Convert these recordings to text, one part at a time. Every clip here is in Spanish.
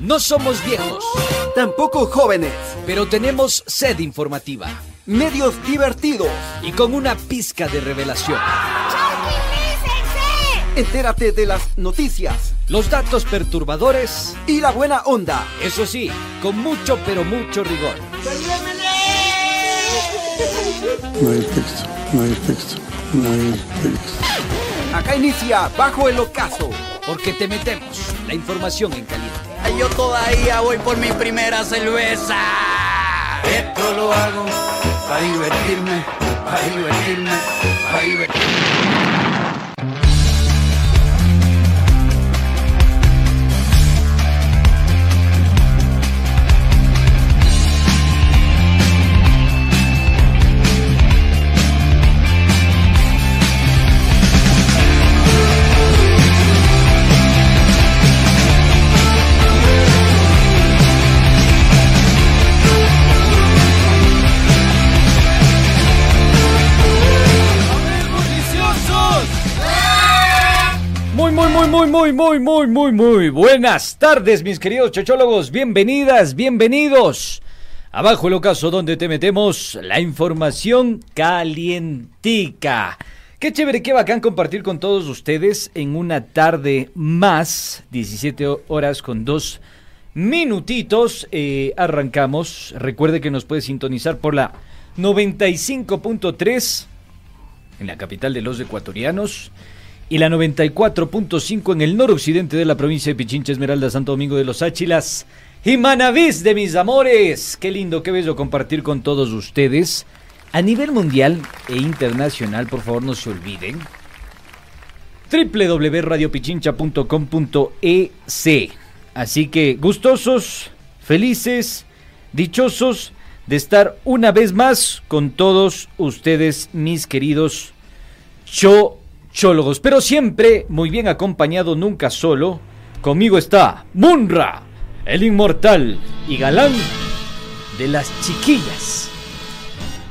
No somos viejos, Tampoco jóvenes. pero tenemos sed informativa Medios divertidos. y con una pizca de revelación. Entérate de las noticias Los datos perturbadores, y la buena onda. eso sí, con mucho pero mucho rigor. No hay texto, no hay texto, no hay texto. Acá inicia Bajo el Ocaso. Porque te metemos la información en caliente. Ay, Yo todavía voy por mi primera cerveza. Esto lo hago para divertirme, para divertirme, para divertirme. Muy, muy, muy, muy, muy, muy, buenas tardes, mis queridos chochólogos. Bienvenidas, bienvenidos. Abajo el ocaso donde te metemos la información calientica. Qué chévere, qué bacán compartir con todos ustedes en una tarde más, 17 horas con dos minutitos. Eh, arrancamos. Recuerde que nos puede sintonizar por la 95.3 en la capital de los ecuatorianos y la 94.5 en el noroccidente de la provincia de Pichincha, Esmeralda, Santo Domingo de los Áchilas y Manavís de mis amores. Qué lindo, qué bello compartir con todos ustedes. A nivel mundial e internacional, por favor no se olviden, www.radiopichincha.com.ec. Así que gustosos, felices, dichosos de estar una vez más con todos ustedes, mis queridos chochólogos. Pero siempre muy bien acompañado, nunca solo. Conmigo está Munra, el inmortal y galán de las chiquillas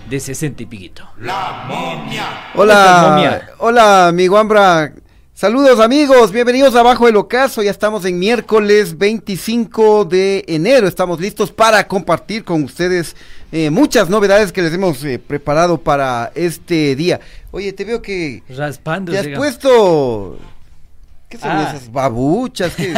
de 60 y piquito. estás, Hola, momia? hola, mi guambra. Saludos amigos, bienvenidos a Bajo el Ocaso. Ya estamos en miércoles 25 de enero. Estamos listos para compartir con ustedes eh, muchas novedades que les hemos eh, preparado para este día. Oye, te veo que Raspando. te has puesto... ¿Qué son Ah. esas babuchas? ¿Qué?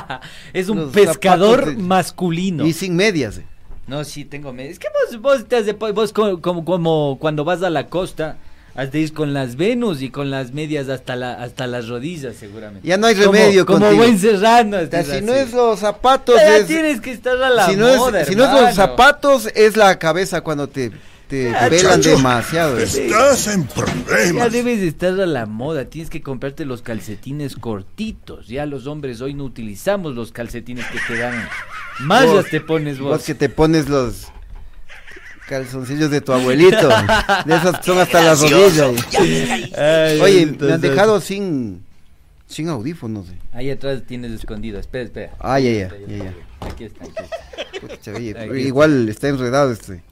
es un los pescador de- masculino. Y sin medias. eh. No, sí, tengo medias. Es que vos, vos, te has de- vos co- como, como cuando vas a la costa, has de ir con las Venus y con las medias hasta, la, hasta las rodillas, seguramente. Ya no hay Como- remedio Como, contigo. buen serrano. O sea, estás si no es los zapatos, Ya es, tienes que estar a la si no moda, es, si no es los zapatos, es la cabeza cuando te, te Ya, chacho. demasiado. eh. Estás en Ya problemas. debes de estar a la moda, tienes que comprarte los calcetines cortitos. Ya los hombres hoy no utilizamos los calcetines que te dan. Mallas te pones vos. Vos que te pones los calzoncillos de tu abuelito. de esos son hasta las rodillas. Oye, me han entonces- dejado sin, sin audífonos. eh. Ahí atrás tienes escondido. Espera, espera. Ah, ya, ya, ya, ya. Aquí está, aquí está. Pucha, oye, Ahí pero está. igual está enredado este.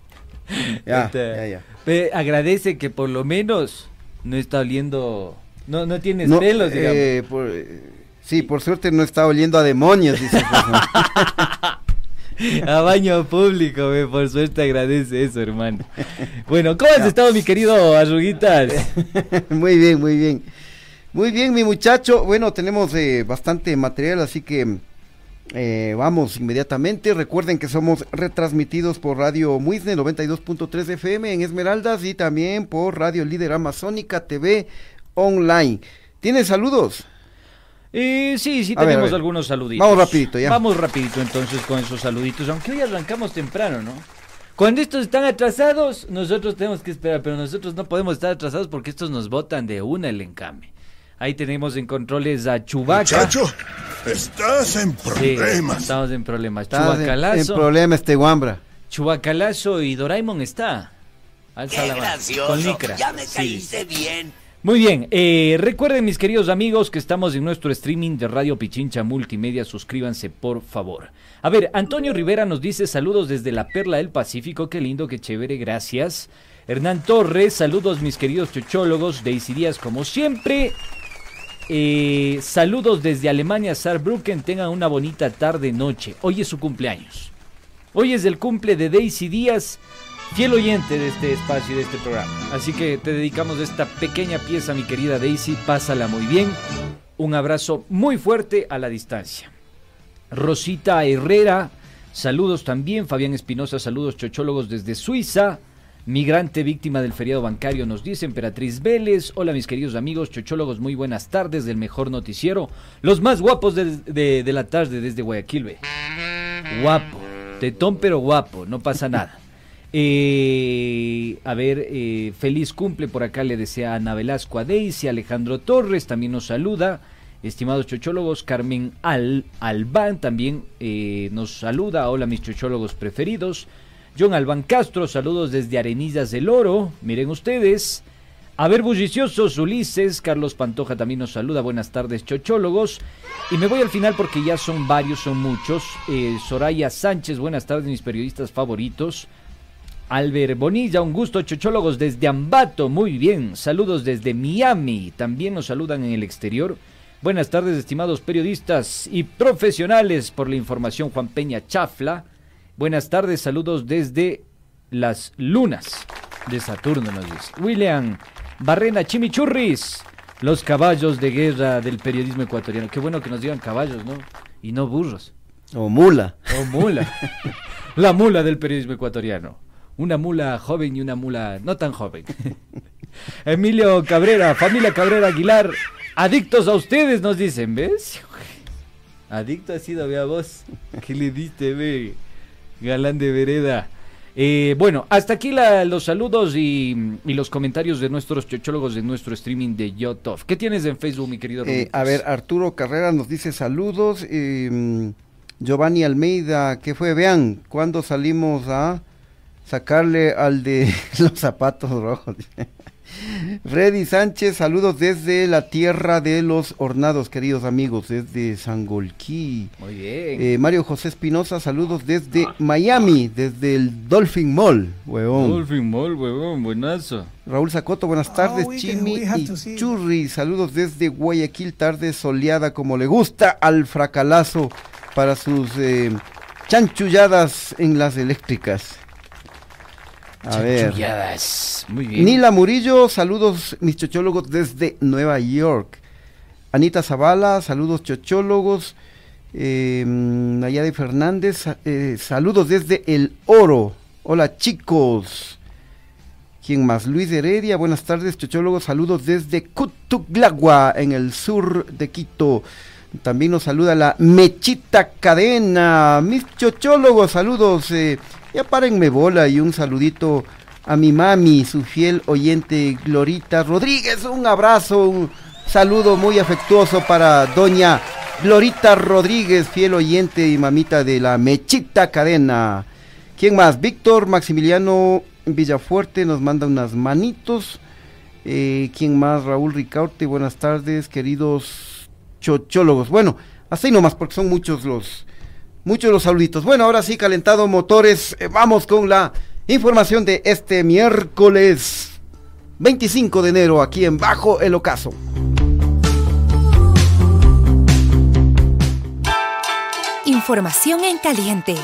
Ya, Está. ya, ya. Agradece que por lo menos no está oliendo. No, no tienes No, pelos, digamos. eh, por- eh, sí, por suerte no está oliendo a demonios, dice. A baño público, por suerte agradece eso, hermano. Bueno, ¿cómo has estado, mi querido Arruguitas? muy bien, muy bien. Muy bien, mi muchacho. Bueno, tenemos eh, bastante material, así que eh, vamos inmediatamente. Recuerden que somos retransmitidos por Radio Muisne 92.3 FM en Esmeraldas y también por Radio Líder Amazónica TV Online. ¿Tienes saludos? Eh, sí, sí A ver, tenemos a ver. algunos saluditos. Vamos rapidito, ya. Vamos rapidito entonces con esos saluditos, aunque hoy arrancamos temprano, ¿no? Cuando estos están atrasados, nosotros tenemos que esperar, pero nosotros no podemos estar atrasados porque estos nos botan de una el encame. Ahí tenemos en controles a Chubaca. Muchacho, estás en Sí, problemas. estamos en problemas. Estás en, en Chubacalazo, problema este guambra. Chubacalazo y Doraemon está. Alza Qué gracioso. Con licra. Ya me Sí. caíste bien. Muy bien, eh, recuerden mis queridos amigos que estamos en nuestro streaming de Radio Pichincha Multimedia, suscríbanse por favor. A ver, Antonio Rivera nos dice saludos desde la Perla del Pacífico, qué lindo, qué chévere, gracias. Hernán Torres, saludos mis queridos chochólogos, Daisy Díaz como siempre. Eh, saludos desde Alemania, Saarbrücken. Tengan una bonita tarde-noche. Hoy es su cumpleaños. Hoy es el cumple de Daisy Díaz, fiel oyente de este espacio y de este programa. Así que te dedicamos esta pequeña pieza, mi querida Daisy. Pásala muy bien. Un abrazo muy fuerte a la distancia. Rosita Herrera, saludos también. Fabián Espinosa, saludos chochólogos desde Suiza. Migrante víctima del feriado bancario nos dice Emperatriz Vélez. Hola mis queridos amigos chochólogos, muy buenas tardes del mejor noticiero. Los más guapos de, de- la tarde desde Guayaquil. Guapo, tetón pero guapo, no pasa nada. Eh, a ver, eh, feliz cumple por acá le desea Ana Velasco a Daisy, Alejandro Torres también nos saluda. Estimados chochólogos, Carmen Al Albán también eh, nos saluda. Hola mis chochólogos preferidos. John Albán Castro, saludos desde Arenillas del Oro. Miren ustedes. A ver, bulliciosos, Ulises, Carlos Pantoja también nos saluda. Buenas tardes, chochólogos. Y me voy al final porque ya son varios, son muchos. Soraya Sánchez, buenas tardes, mis periodistas favoritos. Albert Bonilla, un gusto, chochólogos desde Ambato, muy bien. Saludos desde Miami, también nos saludan en el exterior. Buenas tardes, estimados periodistas y profesionales por la información, Juan Peña Chafla. Buenas tardes, saludos desde las lunas de Saturno, nos dice. William Barrena Chimichurris, los caballos de guerra del periodismo ecuatoriano. Qué bueno que nos digan caballos, ¿no? Y no burros. O mula. O mula. La mula del periodismo ecuatoriano. Una mula joven y una mula no tan joven. Emilio Cabrera, familia Cabrera Aguilar, adictos a ustedes, nos dicen, ¿ves? Adicto ha sido, vea vos. ¿Qué le diste, ve? Galán de vereda. Eh, bueno, hasta aquí la- los saludos y, y los comentarios de nuestros chochólogos de nuestro streaming de Yotov. ¿Qué tienes en Facebook, mi querido Eh, a ver, Arturo Carrera nos dice saludos. eh, mm, Giovanni Almeida, ¿qué fue? Vean, ¿cuándo salimos a sacarle al de los zapatos rojos? Freddy Sánchez, saludos desde la tierra de los hornados, queridos amigos, desde Sangolquí. Muy bien. Eh, Mario José Espinosa, saludos desde Miami, desde el Dolphin Mall, huevón. Dolphin Mall, huevón, buenazo. Raúl Zacoto, buenas tardes, we can- Chimi y. Churri, saludos desde Guayaquil, tarde soleada como le gusta al fracalazo para sus eh, chanchulladas en las eléctricas. A ver. Chanchulladas. Muy bien. Nila Murillo, saludos mis chochólogos desde Nueva York. Anita Zavala, saludos chochólogos. Eh, Nayade Fernández, eh, saludos desde El Oro. Hola chicos. ¿Quién más? Luis Heredia, buenas tardes chochólogos, saludos desde Cutuglagua, en el sur de Quito. También nos saluda la Mechita Cadena. Mis chochólogos, saludos. eh, ya párenme bola y un saludito a mi mami, su fiel oyente Glorita Rodríguez. Un abrazo, un saludo muy afectuoso para doña Glorita Rodríguez, fiel oyente y mamita de la Mechita Cadena. ¿Quién más? Víctor Maximiliano Villafuerte nos manda unas manitos. Eh, ¿Quién más? Raúl Ricaurte, buenas tardes, queridos chochólogos. Bueno, así nomás, porque son muchos los, muchos los saluditos. Bueno, ahora sí, calentado motores, eh, vamos con la información de este miércoles 25 de enero, aquí en Bajo el Ocaso. Información en caliente.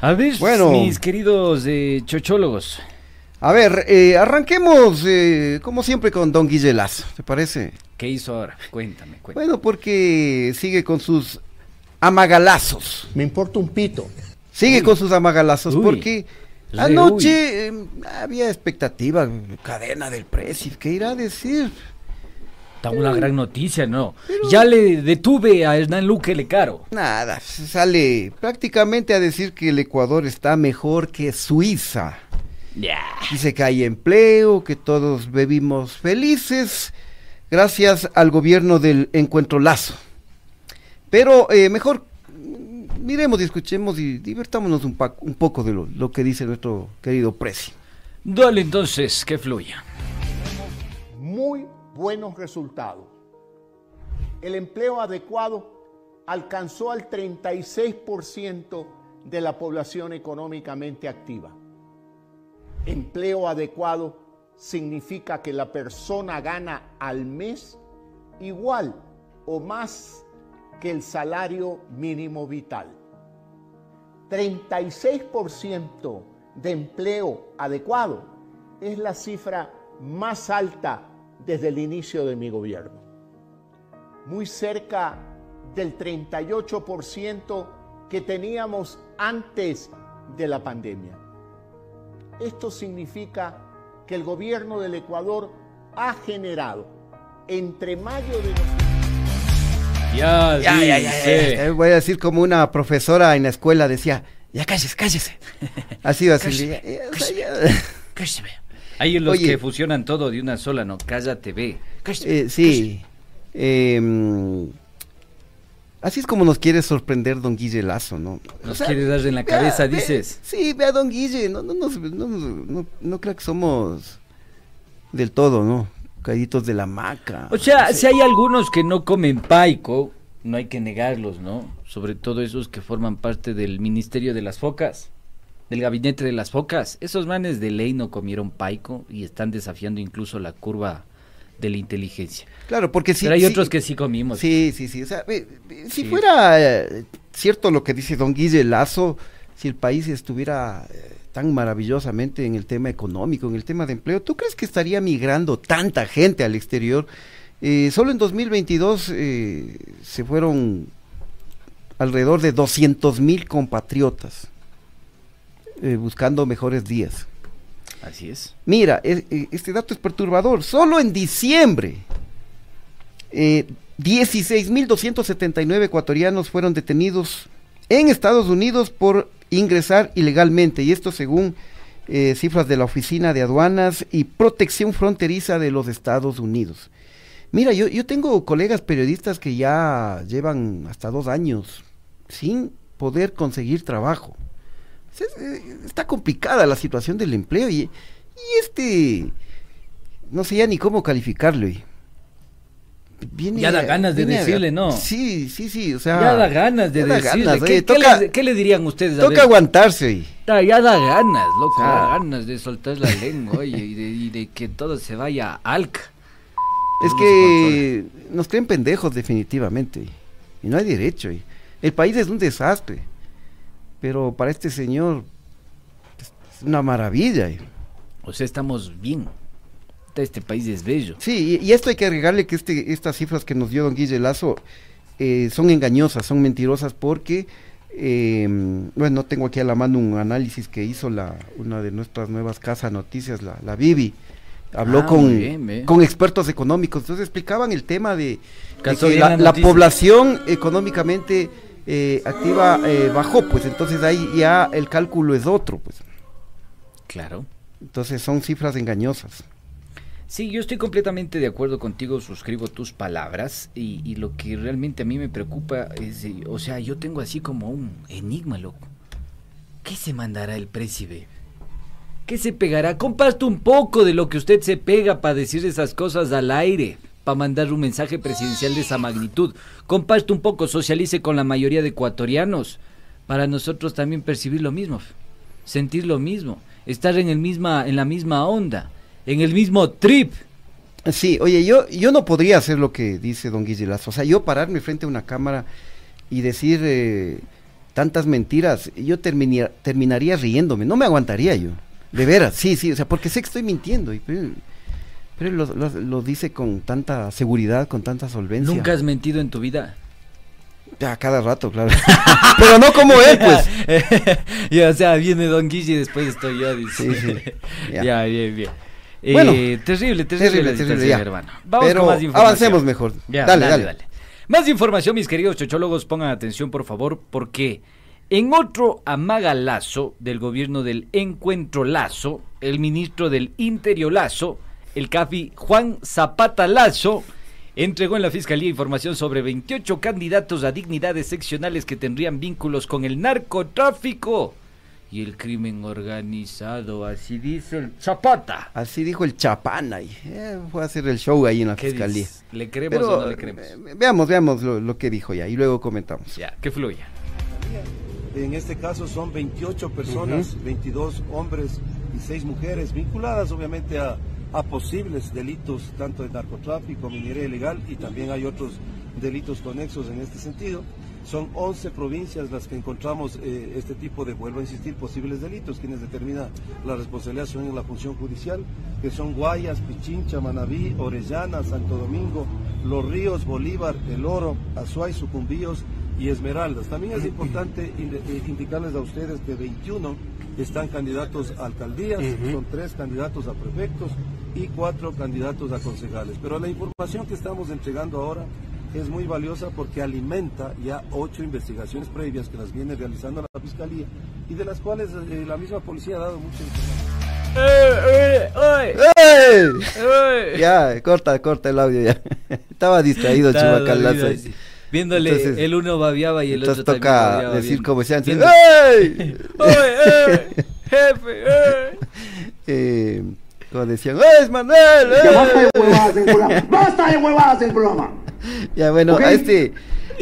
A ver, Bueno. mis queridos eh, chochólogos. A ver, eh, arranquemos eh, como siempre con Don Guille Lazo, ¿te parece? ¿Qué hizo ahora? Cuéntame, cuéntame. Bueno, porque sigue con sus amagalazos. Me importa un pito. Sigue con sus amagalazos Uy. porque anoche eh, había expectativa, cadena del precio, ¿qué irá a decir? Está una gran noticia, ¿no? Ya le detuve a Hernán Luque Lecaro. Nada, sale prácticamente a decir que el Ecuador está mejor que Suiza. Ya. Dice que hay empleo, que todos vivimos felices gracias al gobierno del encuentro Lazo. Pero eh, mejor miremos y escuchemos y divertámonos un, pa- un poco de lo, lo que dice nuestro querido Presi. Dale entonces, que fluya. muy buenos resultados. El empleo adecuado alcanzó al 36% de la población económicamente activa. Empleo adecuado significa que la persona gana al mes igual o más que el salario mínimo vital. 36% de empleo adecuado es la cifra más alta desde el inicio de mi gobierno. Muy cerca del 38% que teníamos antes de la pandemia. Esto significa que el gobierno del Ecuador ha generado entre mayo de... Ya, Ya, ya, ya, ya, ya. Voy a decir como una profesora en la escuela decía, ya cállese, cállese. Así va a ya. Hay los Oye. que fusionan todo de una sola, no, cállate, ve. Eh, sí. Eh, así es como nos quiere sorprender don Guille Lazo, ¿no? Nos quiere dar en la cabeza, dices. sí, ve a don Guille, no, no, nos- no, no, no creo que somos del todo, ¿no? Caíditos de la maca. O sea, No sé. si hay algunos que no comen paico, no hay que negarlos, ¿no? Sobre todo esos que forman parte del Ministerio de las Focas, del Gabinete de las Focas. Esos manes de ley no comieron paico y están desafiando incluso la curva de la inteligencia. Claro, porque sí. Pero hay otros que sí comimos. Sí, sí, sí. O sea, si Sí. fuera eh, cierto lo que dice don Guille Lazo, si el país estuviera eh, tan maravillosamente en el tema económico, en el tema de empleo, ¿tú crees que estaría migrando tanta gente al exterior? Eh, solo en 2022 eh, se fueron alrededor de 200 mil compatriotas buscando mejores días. Así es. Mira, e- este dato es perturbador. Solo en diciembre, eh, 16.279 ecuatorianos fueron detenidos en Estados Unidos por ingresar ilegalmente. Y esto según eh, cifras de la Oficina de Aduanas y Protección Fronteriza de los Estados Unidos. Mira, yo tengo colegas periodistas que ya llevan hasta dos años sin poder conseguir trabajo. Es- es- Está complicada la situación del empleo y, y este, no sé ya ni cómo calificarlo. y viene Ya da ganas de viene a- decirle, ¿no? Sí, sí, sí, o sea. Ya da ganas de ya da decirle. ganas, ¿Qué, oye, qué toca, le, qué le dirían ustedes? A toca ver? aguantarse. Da- Ya da ganas, loco, Ah. da ganas de soltar la lengua, oye, y de, y de que todo se vaya alca. Es que nos creen pendejos definitivamente. Y no hay derecho. y El país es un desastre. Pero para este señor es una maravilla. O sea, estamos bien. Este país es bello. Sí, y, y esto hay que agregarle que este, estas cifras que nos dio don Guille Lazo eh, son engañosas, son mentirosas porque, eh, bueno, tengo aquí a la mano un análisis que hizo la, una de nuestras nuevas casas noticias, la, la Bibi. Habló Ah, con, bien, con expertos económicos, entonces explicaban el tema de, que la, población económicamente eh, activa eh, bajó, pues entonces ahí ya el cálculo es otro, pues. Claro. Entonces son cifras engañosas. Sí, yo estoy completamente de acuerdo contigo, suscribo tus palabras y, y lo que realmente a mí me preocupa es, eh, o sea, yo tengo así como un enigma, loco. ¿Qué se mandará el príncipe? ¿Qué se pegará? Comparte un poco de lo que usted se pega para decir esas cosas al aire, para mandar un mensaje presidencial de esa magnitud. Comparte un poco, socialice con la mayoría de ecuatorianos, para nosotros también percibir lo mismo, sentir lo mismo, estar en, el misma, en la misma onda, en el mismo trip. Sí, oye, yo, yo no podría hacer lo que dice don Guille Lazo. O sea, yo pararme frente a una cámara y decir eh, tantas mentiras, yo terminaría riéndome, no me aguantaría yo. De veras, sí, sí, o sea, porque sé que estoy mintiendo. y- pero lo, lo- lo dice con tanta seguridad, con tanta solvencia. ¿Nunca has mentido en tu vida? Ya, cada rato, claro. pero no como él, pues. ya, o sea, viene Don Guille y después estoy yo, dice. Sí, sí. Ya, Ya. bien, bien. Eh, Bueno, terrible, terrible, terrible, terrible, ya. hermano. Vamos Pero con más información. avancemos mejor. Ya, Dale, dale, dale. dale. Más información, mis queridos chochólogos, pongan atención, por favor, porque en otro amagalazo del gobierno del Encuentro Lazo, el ministro del Interior Lazo, el CAFI Juan Zapata Lazo, entregó en la Fiscalía información sobre 28 candidatos a dignidades seccionales que tendrían vínculos con el narcotráfico y el crimen organizado, así dice el Zapata. Así dijo el Chapán ahí. Eh, fue a hacer el show ahí en la ¿Qué fiscalía. dices? ¿Le creemos Pero o no le creemos? eh, veamos, veamos lo, lo que dijo ya y luego comentamos. Ya, que fluya. En este caso son 28 personas, 22 hombres 26 mujeres vinculadas obviamente a, a posibles delitos tanto de narcotráfico, minería ilegal y también hay otros delitos conexos en este sentido. Son 11 provincias las que encontramos eh, este tipo de, vuelvo a insistir, posibles delitos. Quienes determinan la responsabilidad son en la función judicial, que son Guayas, Pichincha, Manabí, Orellana, Santo Domingo, Los Ríos, Bolívar, El Oro, Azuay, Sucumbíos y Esmeraldas. También es importante eh, indicarles a ustedes que 21 están candidatos a alcaldías, son tres candidatos a prefectos y cuatro candidatos a concejales. Pero la información que estamos entregando ahora es muy valiosa porque alimenta ya ocho investigaciones previas que las viene realizando la Fiscalía y de las cuales eh, la misma policía ha dado mucha información. Ya, corta, corta el audio ya. Estaba distraído Chubacalazo. Viéndole, el uno babiaba y el otro también toca decir como se ¡Ey! ¡Ey! ¡Jefe! ¡Ey! Eh, como decían, ¡Es Manuel! ¡Basta de huevadas en programa! ¡Basta de huevadas en programa! Ya, bueno, a este,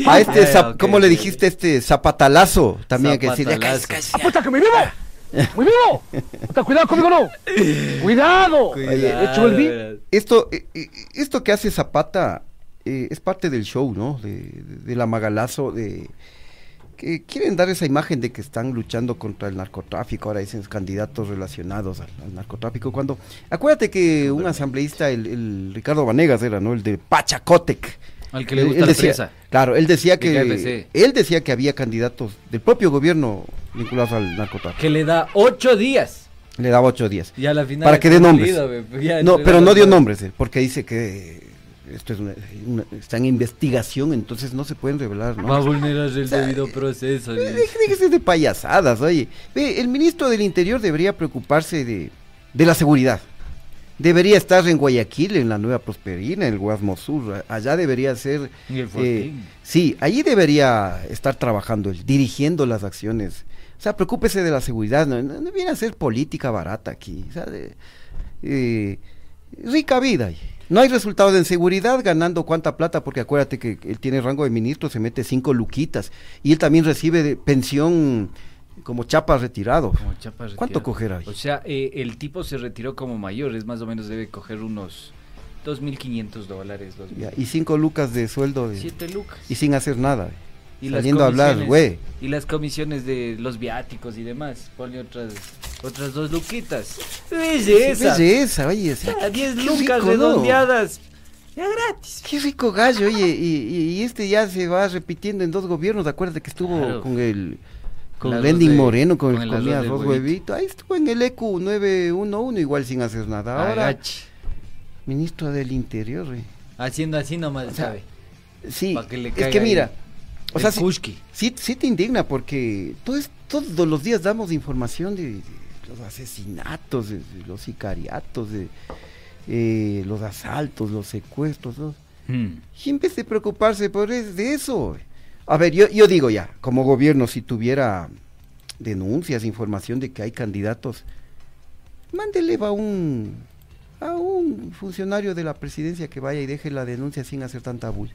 a este, ¿cómo le dijiste este zapatalazo? También que decirle, ¡Apuesta que me vivo! ¡Muy vivo! ¡Cuidado conmigo, no! ¡Cuidado! Cuidado. el esto, eh, eh, esto que hace Zapata eh, es parte del show, ¿no? De, de, la Magalazo, de que quieren dar esa imagen de que están luchando contra el narcotráfico, ahora dicen candidatos relacionados al, al narcotráfico, cuando, acuérdate que un asambleísta, el, el, Ricardo Vanegas era, ¿no? El de Pachacotec. Al que le gusta él, decía, presa. Claro, él decía que él decía que había candidatos del propio gobierno vinculados al narcotráfico. Que le da ocho días. Le daba ocho días. Y a la final para que dé nombres. no, pero no dio nombres, porque dice que esto es una, una, está en investigación, entonces no se pueden revelar. ¿no? Va a vulnerar el o sea, debido proceso. Déjese de payasadas, oye. Ve, el ministro del Interior debería preocuparse de, de la seguridad. Debería estar en Guayaquil, en la Nueva Prosperina, en el Guasmosur. Allá debería ser. Eh, sí, allí debería estar trabajando, dirigiendo las acciones. O sea, preocúpese de la seguridad. No, no, no viene a ser política barata aquí. O sea, de, eh, rica vida. No hay resultados en seguridad ganando cuánta plata, porque acuérdate que él tiene rango de ministro, se mete cinco luquitas. Y él también recibe de pensión como chapa retirado. Como chapa retirado. ¿Cuánto cogerá ahí? O sea, eh, el tipo se retiró como mayor, es más o menos debe coger unos 2.500 dólares. Ya, y cinco lucas de sueldo. De, Siete lucas. Y sin hacer nada. Y saliendo a hablar, güey. Y las comisiones de los viáticos y demás. Ponle otras otras dos luquitas. Belleza. Belleza, oye. Sí, a 10 lucas redondeadas. Ya gratis. Qué rico gallo, oye. Y, y, este ya se va repitiendo en dos gobiernos. Acuérdate que estuvo claro. con el. Con Lending Moreno, con, con el comía arroz huevito. Ahí estuvo en el EQ 911, igual sin hacer nada. Ahora, Agache. ministro del Interior, güey. Haciendo así nomás, o sea, ¿sabe? Sí, que es que mira. O sea, sí, Kushki. sí, sí, te indigna porque todo, todos los días damos información de, de los asesinatos, de, de los sicariatos, de eh, los asaltos, los secuestros. ¿no? Hmm. Y en vez de preocuparse por es, de eso. A ver, yo, yo digo ya, como gobierno, si tuviera denuncias, información de que hay candidatos, mándele a un, a un funcionario de la presidencia que vaya y deje la denuncia sin hacer tanta bulla.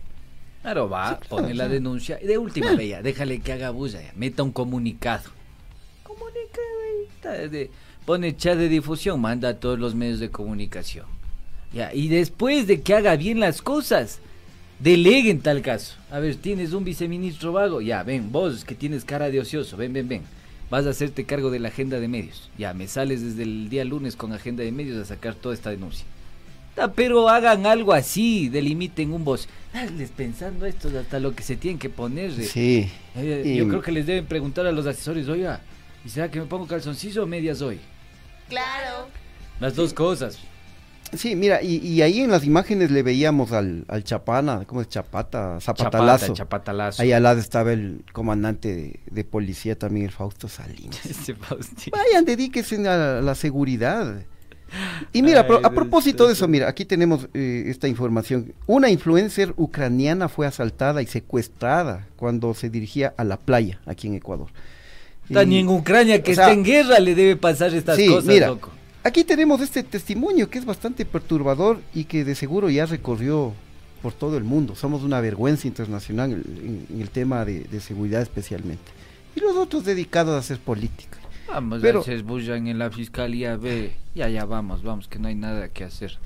Claro, va, pone la denuncia y de última vez ya, déjale que haga bulla, ya, meta un comunicado. Comunicado, de, pone chat de difusión, manda a todos los medios de comunicación. Ya, y después de que haga bien las cosas, delegue en tal caso. A ver, tienes un viceministro vago, ya, ven, vos que tienes cara de ocioso, ven, ven, ven. Vas a hacerte cargo de la agenda de medios. Ya, me sales desde el día lunes con agenda de medios a sacar toda esta denuncia. Pero hagan algo así, delimiten un voz. Darles pensando esto hasta lo que se tienen que poner. Sí. Eh, yo creo que les deben preguntar a los asesores, oiga, ¿y será que me pongo calzoncillo o medias hoy? Claro. Las dos cosas. Sí, mira, y, y, ahí en las imágenes le veíamos al, al Chapana, ¿cómo es Chapata? Zapatalazo. Chapata, chapatalazo. Ahí al lado estaba el comandante de, de policía también, el Fausto Salinas. Ese Fausto. Vayan, dedíquense a la seguridad. Y mira, Ay, a propósito de eso, mira, aquí tenemos eh, esta información. Una influencer ucraniana fue asaltada y secuestrada cuando se dirigía a la playa aquí en Ecuador. Tan y, en Ucrania que está sea, en guerra le debe pasar estas sí, cosas, mira, loco. Aquí tenemos este testimonio que es bastante perturbador y que de seguro ya recorrió por todo el mundo. Somos una vergüenza internacional en, en el tema de, de seguridad especialmente. Y los otros dedicados a hacer política. Vamos, Pero- se esbullan en la fiscalía, ve. Ya, ya, vamos, vamos, que no hay nada que hacer.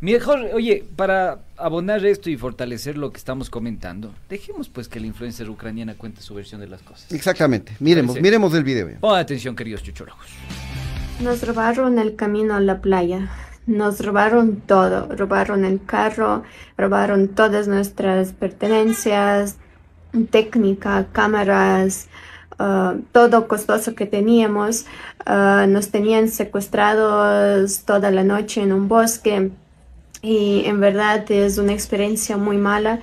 Mejor, oye, para abonar esto y fortalecer lo que estamos comentando, dejemos pues que la influencer ucraniana cuente su versión de las cosas. Exactamente. Miremos, Parece- miremos el video. Pongan atención, queridos chuchólogos. Nos robaron el camino a la playa. Nos robaron todo. Robaron el carro, robaron todas nuestras pertenencias, técnica, cámaras, ah, todo costoso que teníamos. Ah, nos tenían secuestrados toda la noche en un bosque y en verdad es una experiencia muy mala.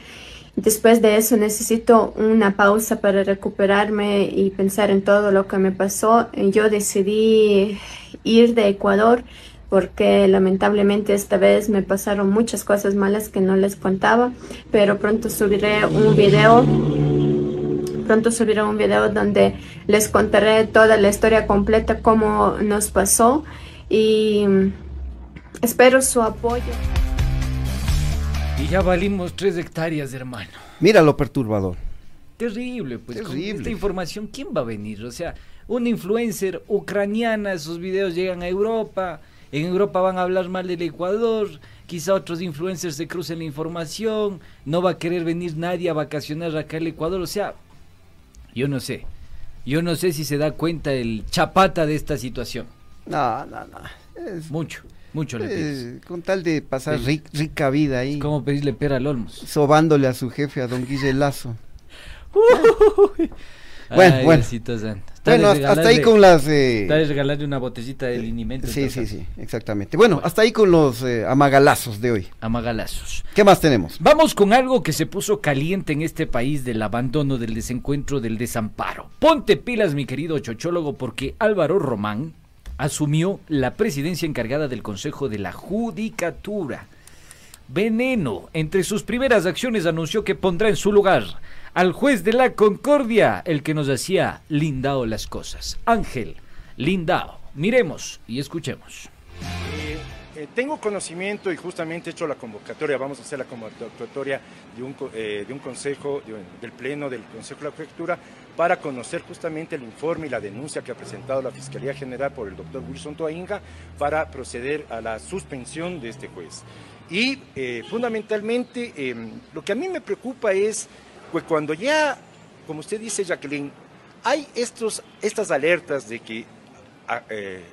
Después de eso necesito una pausa para recuperarme y pensar en todo lo que me pasó. Yo decidí ir de Ecuador porque lamentablemente esta vez me pasaron muchas cosas malas que no les contaba, pero pronto subiré un video pronto subiré un video donde les contaré toda la historia completa, cómo nos pasó y espero su apoyo. Y ya valimos tres hectáreas, hermano. Mira lo perturbador. Terrible, pues. con Terrible. esta información, ¿quién va a venir? O sea, una influencer ucraniana, sus videos llegan a Europa. En Europa van a hablar mal del Ecuador. Quizá otros influencers se crucen la información. No va a querer venir nadie a vacacionar acá al Ecuador. O sea, yo no sé. Yo no sé si se da cuenta el chapata de esta situación. No, no, no. Es, Mucho, mucho le pides. eh, con tal de pasar ric- rica vida ahí, ¿Cómo pedirle pera al Olmos? sobándole a su jefe, a don Guille Lazo. Bueno, Ay, hasta, ahí con las... eh, regalarle una botellita de linimento. sí, sí, sí, exactamente. Bueno, hasta ahí con los eh, amagalazos de hoy. A magalazos. ¿Qué más tenemos? Vamos con algo que se puso caliente en este país del abandono, del desencuentro, del desamparo. Ponte pilas, mi querido chochólogo, porque Álvaro Román asumió la presidencia encargada del Consejo de la Judicatura. Veneno, entre sus primeras acciones anunció que pondrá en su lugar al juez de la Concordia, el que nos hacía lindao las cosas. Ángel Lindao. Miremos y escuchemos. Eh, eh, tengo conocimiento y justamente he hecho la convocatoria, vamos a hacer la convocatoria de un, eh, de un consejo, del pleno del Consejo de la Prefectura, para conocer justamente el informe y la denuncia que ha presentado la Fiscalía General por el doctor Wilson Toainga para proceder a la suspensión de este juez. Y fundamentalmente eh, lo que a mí me preocupa es que cuando ya, como usted dice Jacqueline, hay estos, estas alertas de que a- eh,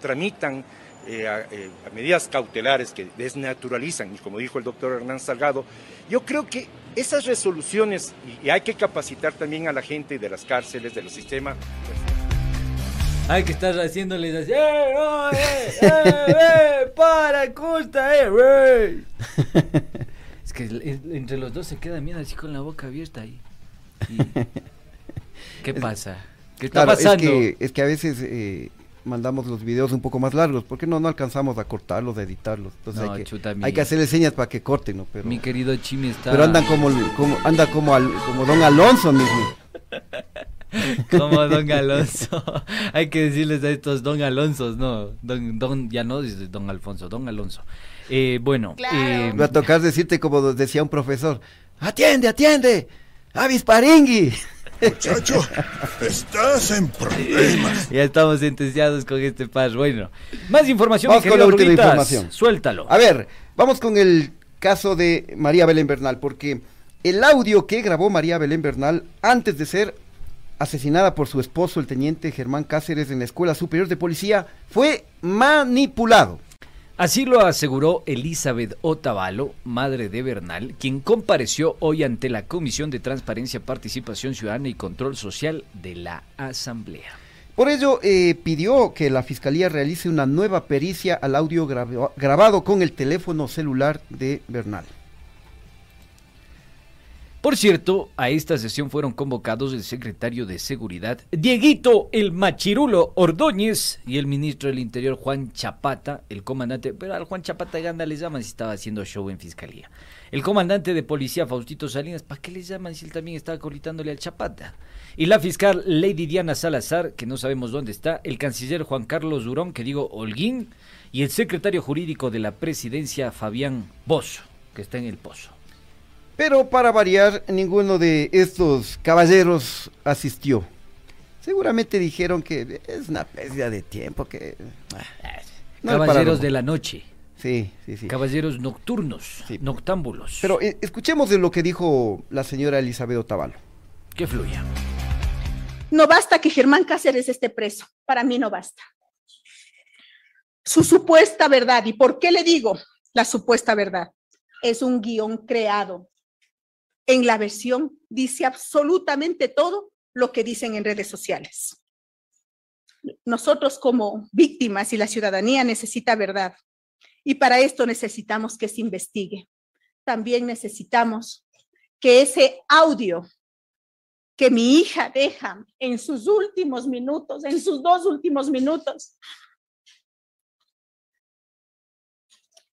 tramitan eh, a, eh, a medidas cautelares que desnaturalizan, y como dijo el doctor Hernán Salgado, yo creo que esas resoluciones, y, y hay que capacitar también a la gente de las cárceles, del sistema, Hay que estar haciéndoles así. ¡Eh, no, eh, eh, eh! ¡Para, Costa, eh! que entre los dos se quedan bien así con la boca abierta ahí. Y- ¿Qué pasa? ¿Qué está Claro, pasando? Es que, es que a veces eh, mandamos los videos un poco más largos, porque no, no alcanzamos a cortarlos, a editarlos. Entonces No, hay, que, chuta, mi- hay que hacerle señas para que corten, ¿no? Pero, Mi querido Chimi está. pero andan como, como, anda como, al- como don Alonso mismo. Como Don Alonso. Hay que decirles a estos Don Alonsos, no. Don, don ya no dice Don Alfonso, Don Alonso. Eh, bueno, eh, Va a tocar decirte como decía un profesor, atiende, atiende, avisparingui. Muchacho, estás en problemas. ya estamos sentenciados con este par. Bueno, más información, Vamos mi con la última información. Suéltalo. A ver, vamos con el caso de María Belén Bernal, porque el audio que grabó María Belén Bernal antes de ser asesinada por su esposo, el teniente Germán Cáceres, en la Escuela Superior de Policía, fue manipulado. Así lo aseguró Elizabeth Otavalo, madre de Bernal, quien compareció hoy ante la Comisión de Transparencia, Participación Ciudadana y Control Social de la Asamblea. Por ello, eh, pidió que la Fiscalía realice una nueva pericia al audio grabado con el teléfono celular de Bernal. Por cierto, a esta sesión fueron convocados el secretario de Seguridad, Dieguito el Machirulo Ordóñez, y el ministro del Interior, Juan Chapata, el comandante, pero al Juan Chapata Ganda le llaman si estaba haciendo show en fiscalía. El comandante de policía, Faustito Salinas, ¿para qué le llaman si él también estaba colitándole al Chapata? Y la fiscal Lady Diana Salazar, que no sabemos dónde está, el canciller Juan Carlos Durón, que digo Holguín, y el secretario jurídico de la presidencia, Fabián Bozo, que está en el pozo. Pero para variar, ninguno de estos caballeros asistió. Seguramente dijeron que es una pérdida de tiempo, que... ah, no Caballeros de la noche. Sí, sí, sí. Caballeros nocturnos, noctámbulos. Pero eh, escuchemos de lo que dijo la señora Elizabeth Otavalo. Que fluya. No basta que Germán Cáceres esté preso. Para mí no basta. Su supuesta verdad, ¿y por qué le digo la supuesta verdad? Es un guion creado. En la versión dice absolutamente todo lo que dicen en redes sociales. Nosotros como víctimas y la ciudadanía necesita verdad. Y para esto necesitamos que se investigue. También necesitamos que ese audio que mi hija deja en sus últimos minutos, en sus dos últimos minutos,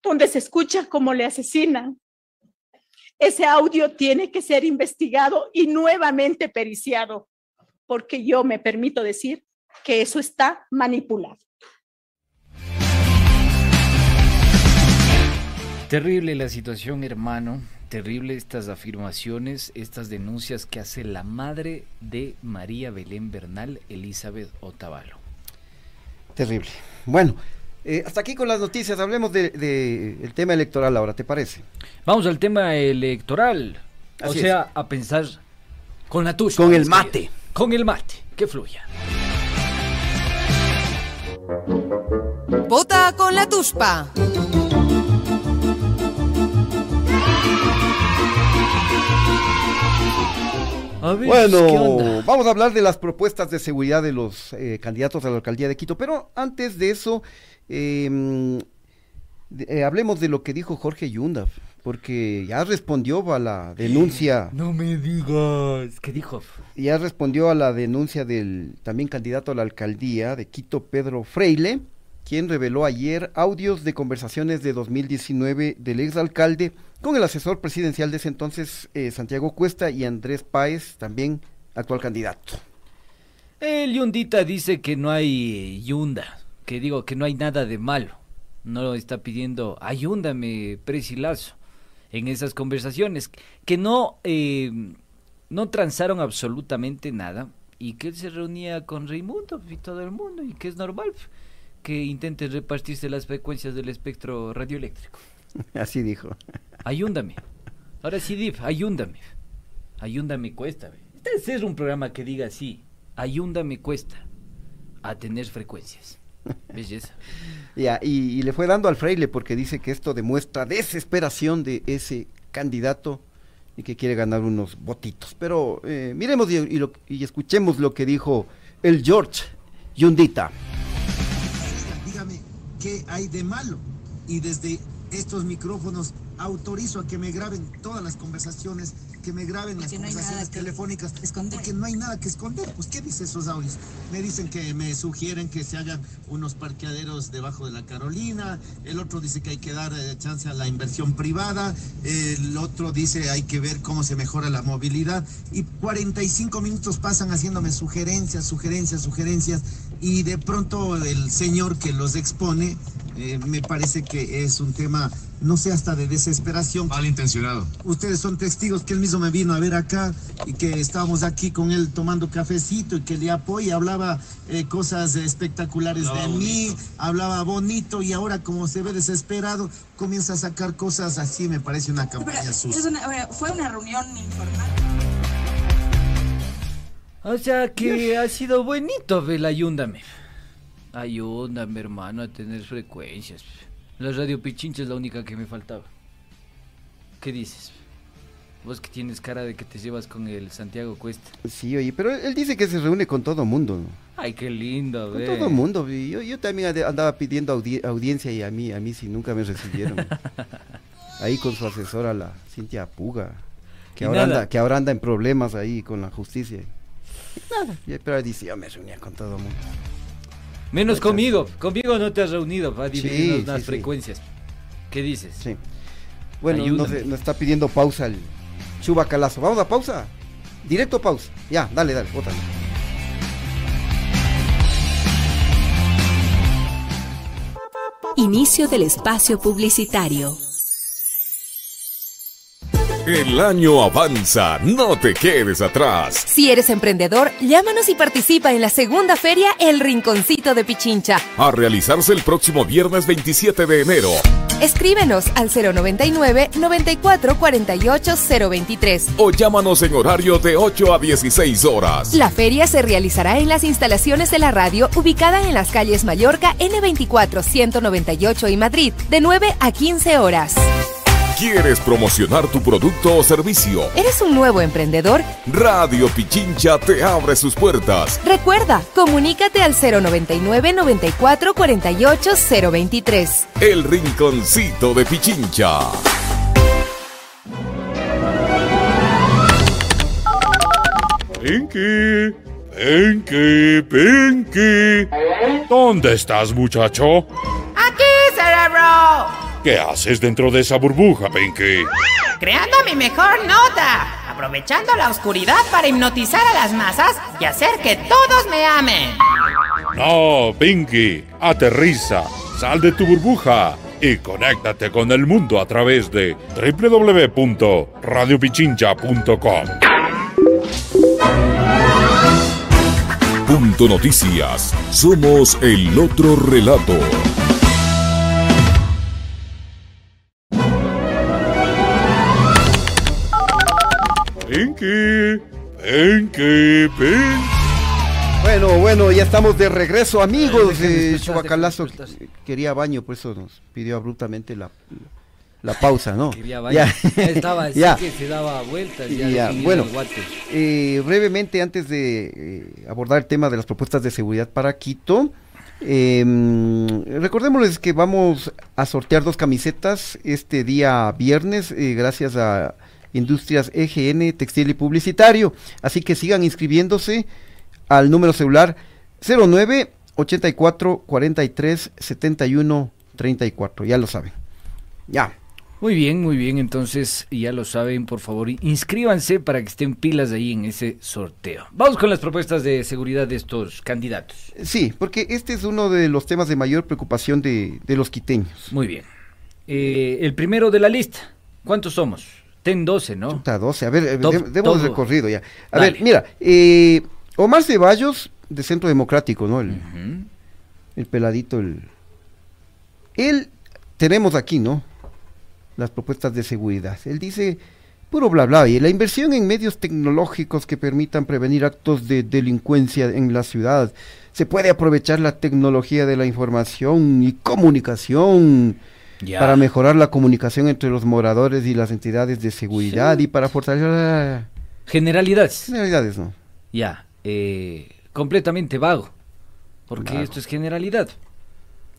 donde se escucha cómo le asesinan. Ese audio tiene que ser investigado y nuevamente periciado, porque yo me permito decir que eso está manipulado. Terrible la situación, hermano. Terrible estas afirmaciones, estas denuncias que hace la madre de María Belén Bernal, Elizabeth Otavalo. Terrible. Bueno, eh, hasta aquí con las noticias. Hablemos del de, el tema electoral ahora, ¿te parece? Vamos al tema electoral. o sea, a pensar con la tuya. Con el mate. Con el mate. Que fluya. Vota con la tuspa. Ver, Bueno, vamos a hablar de las propuestas de seguridad de los eh, candidatos a la alcaldía de Quito, pero antes de eso, eh, de- eh, hablemos de lo que dijo Jorge Yunda, porque ya respondió a la denuncia. No me digas. ¿Qué dijo? Ya respondió a la denuncia del también candidato a la alcaldía de Quito, Pedro Freile, quien reveló ayer audios de conversaciones de 2019 del exalcalde con el asesor presidencial de ese entonces, eh, Santiago Cuesta, y Andrés Páez, también actual candidato. El Yundita dice que no hay Yunda, que digo que no hay nada de malo. No lo está pidiendo, ayúdame, Presilazo, en esas conversaciones, que no, eh, no transaron absolutamente nada y que él se reunía con Raimundo y todo el mundo y que es normal que intenten repartirse las frecuencias del espectro radioeléctrico. Así dijo. Ayúdame. Ahora sí, Div, ayúdame. Ayúdame cuesta. Este es un programa que diga así. Ayúdame cuesta a tener frecuencias. Belleza. Ya, y, y le fue dando al fraile porque dice que esto demuestra desesperación de ese candidato y que quiere ganar unos votitos. Pero eh, miremos y, y lo- y escuchemos lo que dijo el George Yundita. Dígame, ¿qué hay de malo? Y desde estos micrófonos autorizo a que me graben todas las conversaciones, que me graben las no conversaciones telefónicas, porque no hay nada que esconder. Pues, ¿qué dice esos audios? Me dicen que me sugieren que se hagan unos parqueaderos debajo de la Carolina, el otro dice que hay que dar eh, chance a la inversión privada, el otro dice hay que ver cómo se mejora la movilidad, y 45 minutos pasan haciéndome sugerencias, sugerencias, sugerencias, y de pronto el señor que los expone eh, me parece que es un tema, no sé, hasta de desesperación. Malintencionado. Ustedes son testigos que él mismo me vino a ver acá y que estábamos aquí con él tomando cafecito y que le apoya, hablaba eh, cosas espectaculares Hablaba de mí, hablaba bonito y ahora como se ve desesperado comienza a sacar cosas así, me parece una campaña Pero sucia. fue una reunión informal. O sea que ha sido bonito, Vel, ayúdame. Ayúdame, hermano, a tener frecuencias. La radio Pichincha es la única que me faltaba. ¿Qué dices? Vos que tienes cara de que te llevas con el Santiago Cuesta. Sí, oye, pero él, dice que se reúne con todo mundo. Ay, qué lindo, Con ve. todo mundo. Yo, yo también andaba pidiendo audi- audiencia y a mí, a mí sí nunca me recibieron. ahí con su asesora, la Cintia Puga, que ahora, nada. anda, que ahora anda en problemas ahí con la justicia. Y nada, y- pero dice, yo me reunía con todo mundo. Menos conmigo. Conmigo no te has reunido para dividirnos sí, las sí. frecuencias. ¿Qué dices? Sí. Bueno, nos, nos está pidiendo pausa el Chuba Calazo. Vamos a pausa. Directo pausa. Ya, dale, dale, bótale. Inicio del espacio publicitario. El año avanza, no te quedes atrás. Si eres emprendedor, llámanos y participa en la segunda feria El Rinconcito de Pichincha. A realizarse el próximo viernes 27 de enero. Escríbenos al 099 94 48 023 o llámanos en horario de 8 a 16 horas. La feria se realizará en las instalaciones de la radio ubicada en las calles Mallorca N24 198 y Madrid de 9 a 15 horas. ¿Quieres promocionar tu producto o servicio? ¿Eres un nuevo emprendedor? Radio Pichincha te abre sus puertas. Recuerda, comunícate al 099 94 48 023. El Rinconcito de Pichincha. Pinky, Pinky, Pinky. ¿Dónde estás, muchacho? Aquí, cerebro. ¿Qué haces dentro de esa burbuja, Pinky? Creando mi mejor nota. Aprovechando la oscuridad para hipnotizar a las masas y hacer que todos me amen. No, Pinky. Aterriza. Sal de tu burbuja y conéctate con el mundo a través de www.radiopichincha.com. Punto Noticias. Somos el otro relato. Pinky, Pinky, Pinky. Bueno, bueno, ya estamos de regreso, amigos. Eh, Chubacalazo quería baño, por eso nos pidió abruptamente la, la pausa, ¿no? Quería baño. Estaba así que se daba vueltas. Ya Ya, bueno, eh, brevemente antes de eh, abordar el tema de las propuestas de seguridad para Quito, eh, mm, recordémosles que vamos a sortear dos camisetas este día viernes eh, gracias a Industrias EGN Textil y Publicitario, así que sigan inscribiéndose al número celular 09 84 43 71 34, ya lo saben. Ya. Muy bien, muy bien. Entonces, ya lo saben, por favor, inscríbanse para que estén pilas ahí en ese sorteo. Vamos con las propuestas de seguridad de estos candidatos. Sí, porque este es uno de los temas de mayor preocupación de, de los quiteños. Muy bien. Eh, el primero de la lista. ¿Cuántos somos? Ten 12, ¿no? Puta, 12. A ver, eh, Top- de- demos recorrido ya. A Dale. ver, mira, eh, Omar Ceballos, de Centro Democrático, ¿no? El, el peladito, el... Él, tenemos aquí, ¿no? Las propuestas de seguridad. Él dice, puro bla bla, y la inversión en medios tecnológicos que permitan prevenir actos de delincuencia en la ciudad. Se puede aprovechar la tecnología de la información y comunicación Para mejorar la comunicación entre los moradores y las entidades de seguridad y para fortalecer la... Generalidades. Generalidades, ¿no? Ya. eh, completamente vago. Porque Vago. esto es generalidad.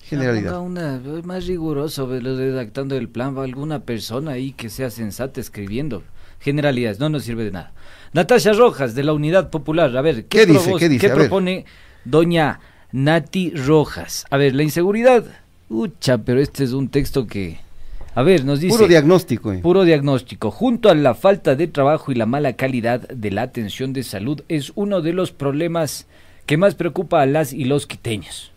Generalidad. Ponga una más riguroso, redactando el plan, va alguna persona ahí que sea sensata escribiendo. Generalidades, no nos sirve de nada. Natasha Rojas, de la Unidad Popular, a ver, ¿Qué dice? propos- ¿Qué dice? A ver. propone doña Nati Rojas? A ver, la inseguridad, ucha, pero este es un texto que, a ver, nos dice... Puro diagnóstico. eh. Puro diagnóstico. Junto a la falta de trabajo y la mala calidad de la atención de salud es uno de los problemas que más preocupa a las y los quiteños.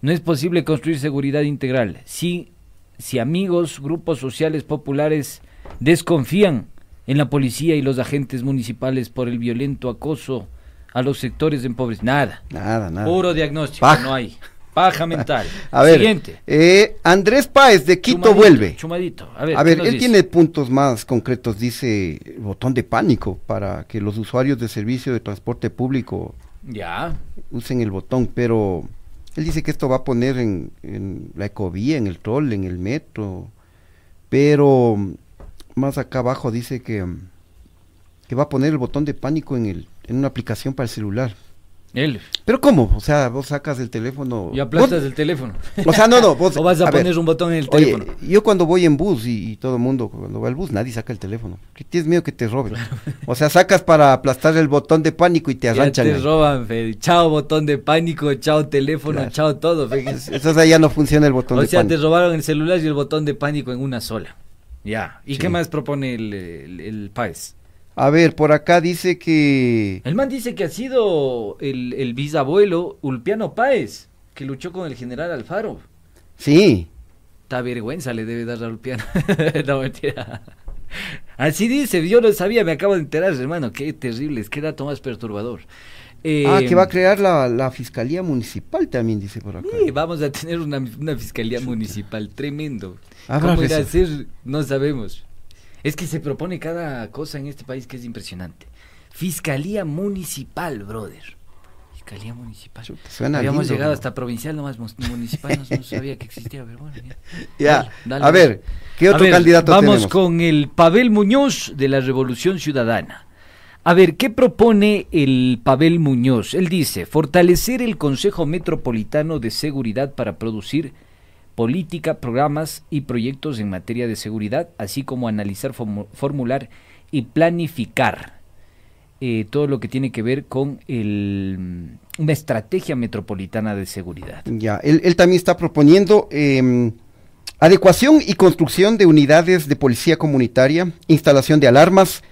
No es posible construir seguridad integral si, si amigos, grupos sociales populares desconfían en la policía y los agentes municipales por el violento acoso a los sectores empobrecidos. Nada. Nada, nada. Puro diagnóstico, no hay. Paja mental. A ver, Siguiente. eh, Andrés Páez de Quito Chumadito, vuelve. Chumadito. A ver, A ¿qué ver, nos él dice? tiene puntos más concretos, dice el botón de pánico para que los usuarios de servicio de transporte público Ya. usen el botón, pero él dice que esto va a poner en, en la ecovía, en el troll, en el metro, pero más acá abajo dice que, que va a poner el botón de pánico en, el, en una aplicación para el celular. Él. ¿Pero cómo? O sea, vos sacas el teléfono... Y aplastas vos- el teléfono. O sea, no, no, vos... o vas a, poner un botón en el oye, teléfono. yo cuando voy en bus y, y todo el mundo, cuando va al bus, nadie saca el teléfono. Que tienes miedo que te roben. O sea, sacas para aplastar el botón de pánico y te Ya arranchan. te ahí. roban, fe. Chao botón de pánico, chao teléfono, Claro. chao todo. fe. Entonces ya no funciona el botón O de sea, te pánico. robaron el celular y el botón de pánico en una sola. Ya. ¿Y Sí. qué más propone el, el? A ver, por acá dice que... El man dice que ha sido el, el bisabuelo Ulpiano Páez, que luchó con el general Alfaro. Sí. Ta vergüenza le debe dar a Ulpiano. no, mentira. Así dice, yo no sabía, me acabo de enterar, hermano, qué terrible, es qué dato más perturbador. ah, Eh, que va a crear la, la Fiscalía Municipal también, dice por acá. Sí, vamos a tener una, una fiscalía municipal tremendo. ¿Cómo irá a ser? No sabemos. Es que se propone cada cosa en este país que es impresionante. Fiscalía municipal, brother. Fiscalía municipal. suena Habíamos lindo, llegado ¿no? hasta provincial, nomás municipal no, no sabía que existía, pero bueno. Ya, Ya, Dale, a dale. ver, ¿qué otro A ver, candidato Vamos tenemos? con el Pavel Muñoz de la Revolución Ciudadana. A ver, ¿qué propone el Pavel Muñoz? Él dice, fortalecer el Consejo Metropolitano de Seguridad para producir política, programas y proyectos en materia de seguridad, así como analizar, formu- formular y planificar eh, todo lo que tiene que ver con el, una estrategia metropolitana de seguridad. Ya, él, también está proponiendo eh, adecuación y construcción de unidades de policía comunitaria, instalación de alarmas,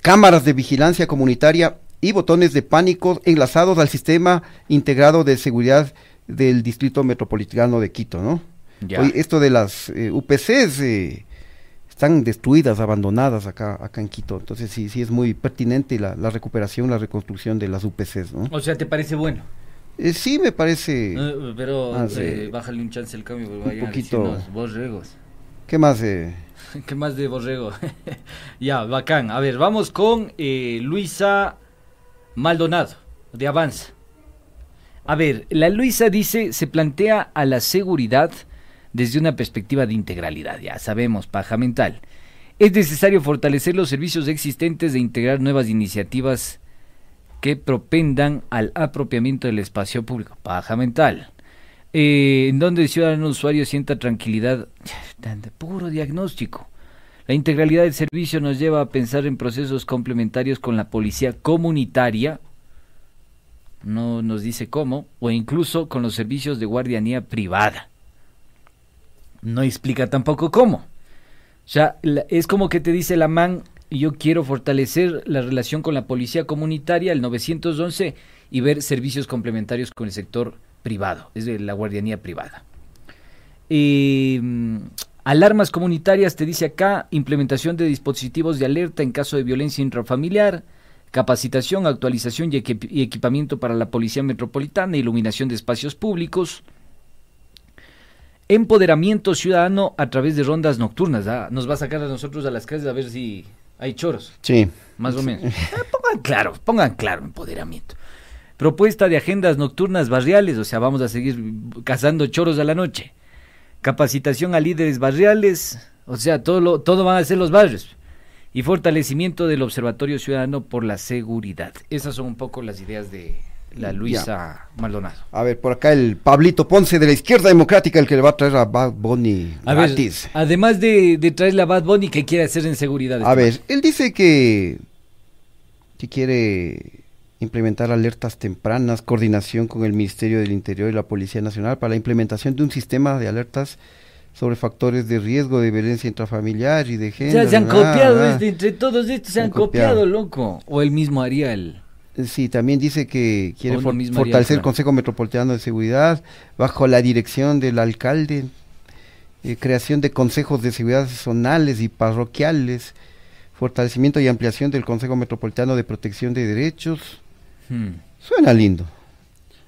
cámaras de vigilancia comunitaria y botones de pánico enlazados al sistema integrado de seguridad del Distrito Metropolitano de Quito, ¿no? Ya. Oye, esto de las eh, UPCs eh, están destruidas, abandonadas acá, acá en Quito, entonces sí, sí es muy pertinente la, la recuperación, la reconstrucción de las UPCs, ¿no? O sea, ¿te parece bueno? Eh, sí, me parece... Pero más, bájale un chance el cambio, un vayan poquito- borregos. ¿Qué más? ¿Qué más de borrego? ya, bacán. A ver, vamos con Luisa Maldonado, de Avanza. A ver, la Luisa dice, se plantea a la seguridad desde una perspectiva de integralidad, ya sabemos, paja mental. Es necesario fortalecer los servicios existentes e integrar nuevas iniciativas que propendan al apropiamiento del espacio público, paja mental. Eh, en donde el ciudadano usuario sienta tranquilidad, puro diagnóstico. La integralidad del servicio nos lleva a pensar en procesos complementarios con la policía comunitaria, no nos dice cómo, o incluso con los servicios de guardianía privada. No explica tampoco cómo. O sea, es como que te dice la man, yo quiero fortalecer la relación con la policía comunitaria, el 911, y ver servicios complementarios con el sector privado, es de la guardianía privada. Eh, alarmas comunitarias, te dice acá, implementación de dispositivos de alerta en caso de violencia intrafamiliar, capacitación, actualización y, y equipamiento para la Policía Metropolitana, iluminación de espacios públicos, empoderamiento ciudadano a través de rondas nocturnas. ah, Nos va a sacar a nosotros a las calles a ver si hay choros. Sí. Más o menos. Ah, pongan claro, pongan claro empoderamiento. Propuesta de agendas nocturnas barriales, o sea, vamos a seguir cazando choros a la noche. Capacitación a líderes barriales, o sea, todo, lo, todo van a ser los barrios. Y fortalecimiento del Observatorio Ciudadano por la Seguridad. Esas son un poco las ideas de la Luisa Maldonado. A ver, por acá el Pablito Ponce de la izquierda democrática, el que le va a traer a Bad Bunny A ver, gratis. además de, de traerle a Bad Bunny, ¿qué quiere hacer en seguridad? A este ver, él dice que, que quiere implementar alertas tempranas, coordinación con el Ministerio del Interior y la Policía Nacional para la implementación de un sistema de alertas sobre factores de riesgo de violencia intrafamiliar y de O género. sea, se han ah, copiado, ah. este, entre todos estos se han han copiado, copiado. loco. O el mismo Ariel. Sí, también dice que quiere for- fortalecer el. Consejo Metropolitano de Seguridad bajo la dirección del alcalde, eh, creación de consejos de seguridad zonales y parroquiales, fortalecimiento y ampliación del Consejo Metropolitano de Protección de Derechos. Hmm, Suena lindo,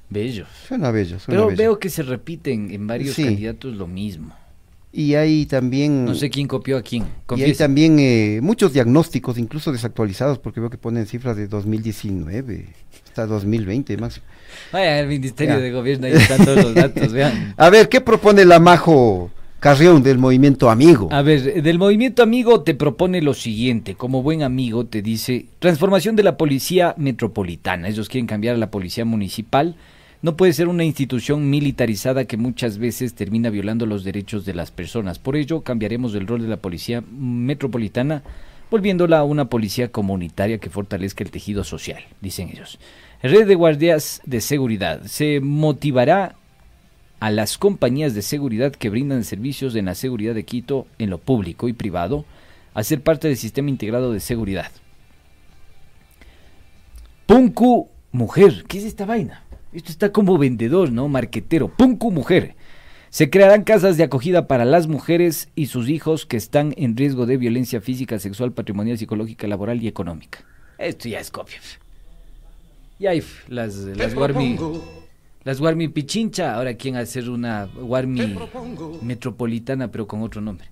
bello. suena bello, suena Pero bello. veo que se repiten en varios Sí. candidatos lo mismo. Y hay también... No sé quién copió a quién. Y hay también eh, muchos diagnósticos, incluso desactualizados, porque veo que ponen cifras de 2019 hasta 2020 máximo. Vaya, el Ministerio Ya. de Gobierno, ahí están todos los datos, vean. A ver, ¿qué propone la Majo Carrión del Movimiento Amigo? A ver, del movimiento amigo te propone lo siguiente, como buen amigo te dice, transformación de la policía metropolitana, ellos quieren cambiar a la policía municipal, no puede ser una institución militarizada que muchas veces termina violando los derechos de las personas, por ello cambiaremos el rol de la policía metropolitana, volviéndola a una policía comunitaria que fortalezca el tejido social, dicen ellos. Red de guardias de seguridad, se motivará a las compañías de seguridad que brindan servicios en la seguridad de Quito en lo público y privado a ser parte del sistema integrado de seguridad. Punku Mujer, ¿qué es esta vaina? Esto está como vendedor, ¿no? Marquetero. Punku Mujer. Se crearán casas de acogida para las mujeres y sus hijos que están en riesgo de violencia física, sexual, patrimonial, psicológica, laboral y económica. Esto ya es copia. Y hay las, las Guarmi. Las Guarmi Pichincha. Ahora quieren hacer una Guarmi metropolitana, pero con otro nombre.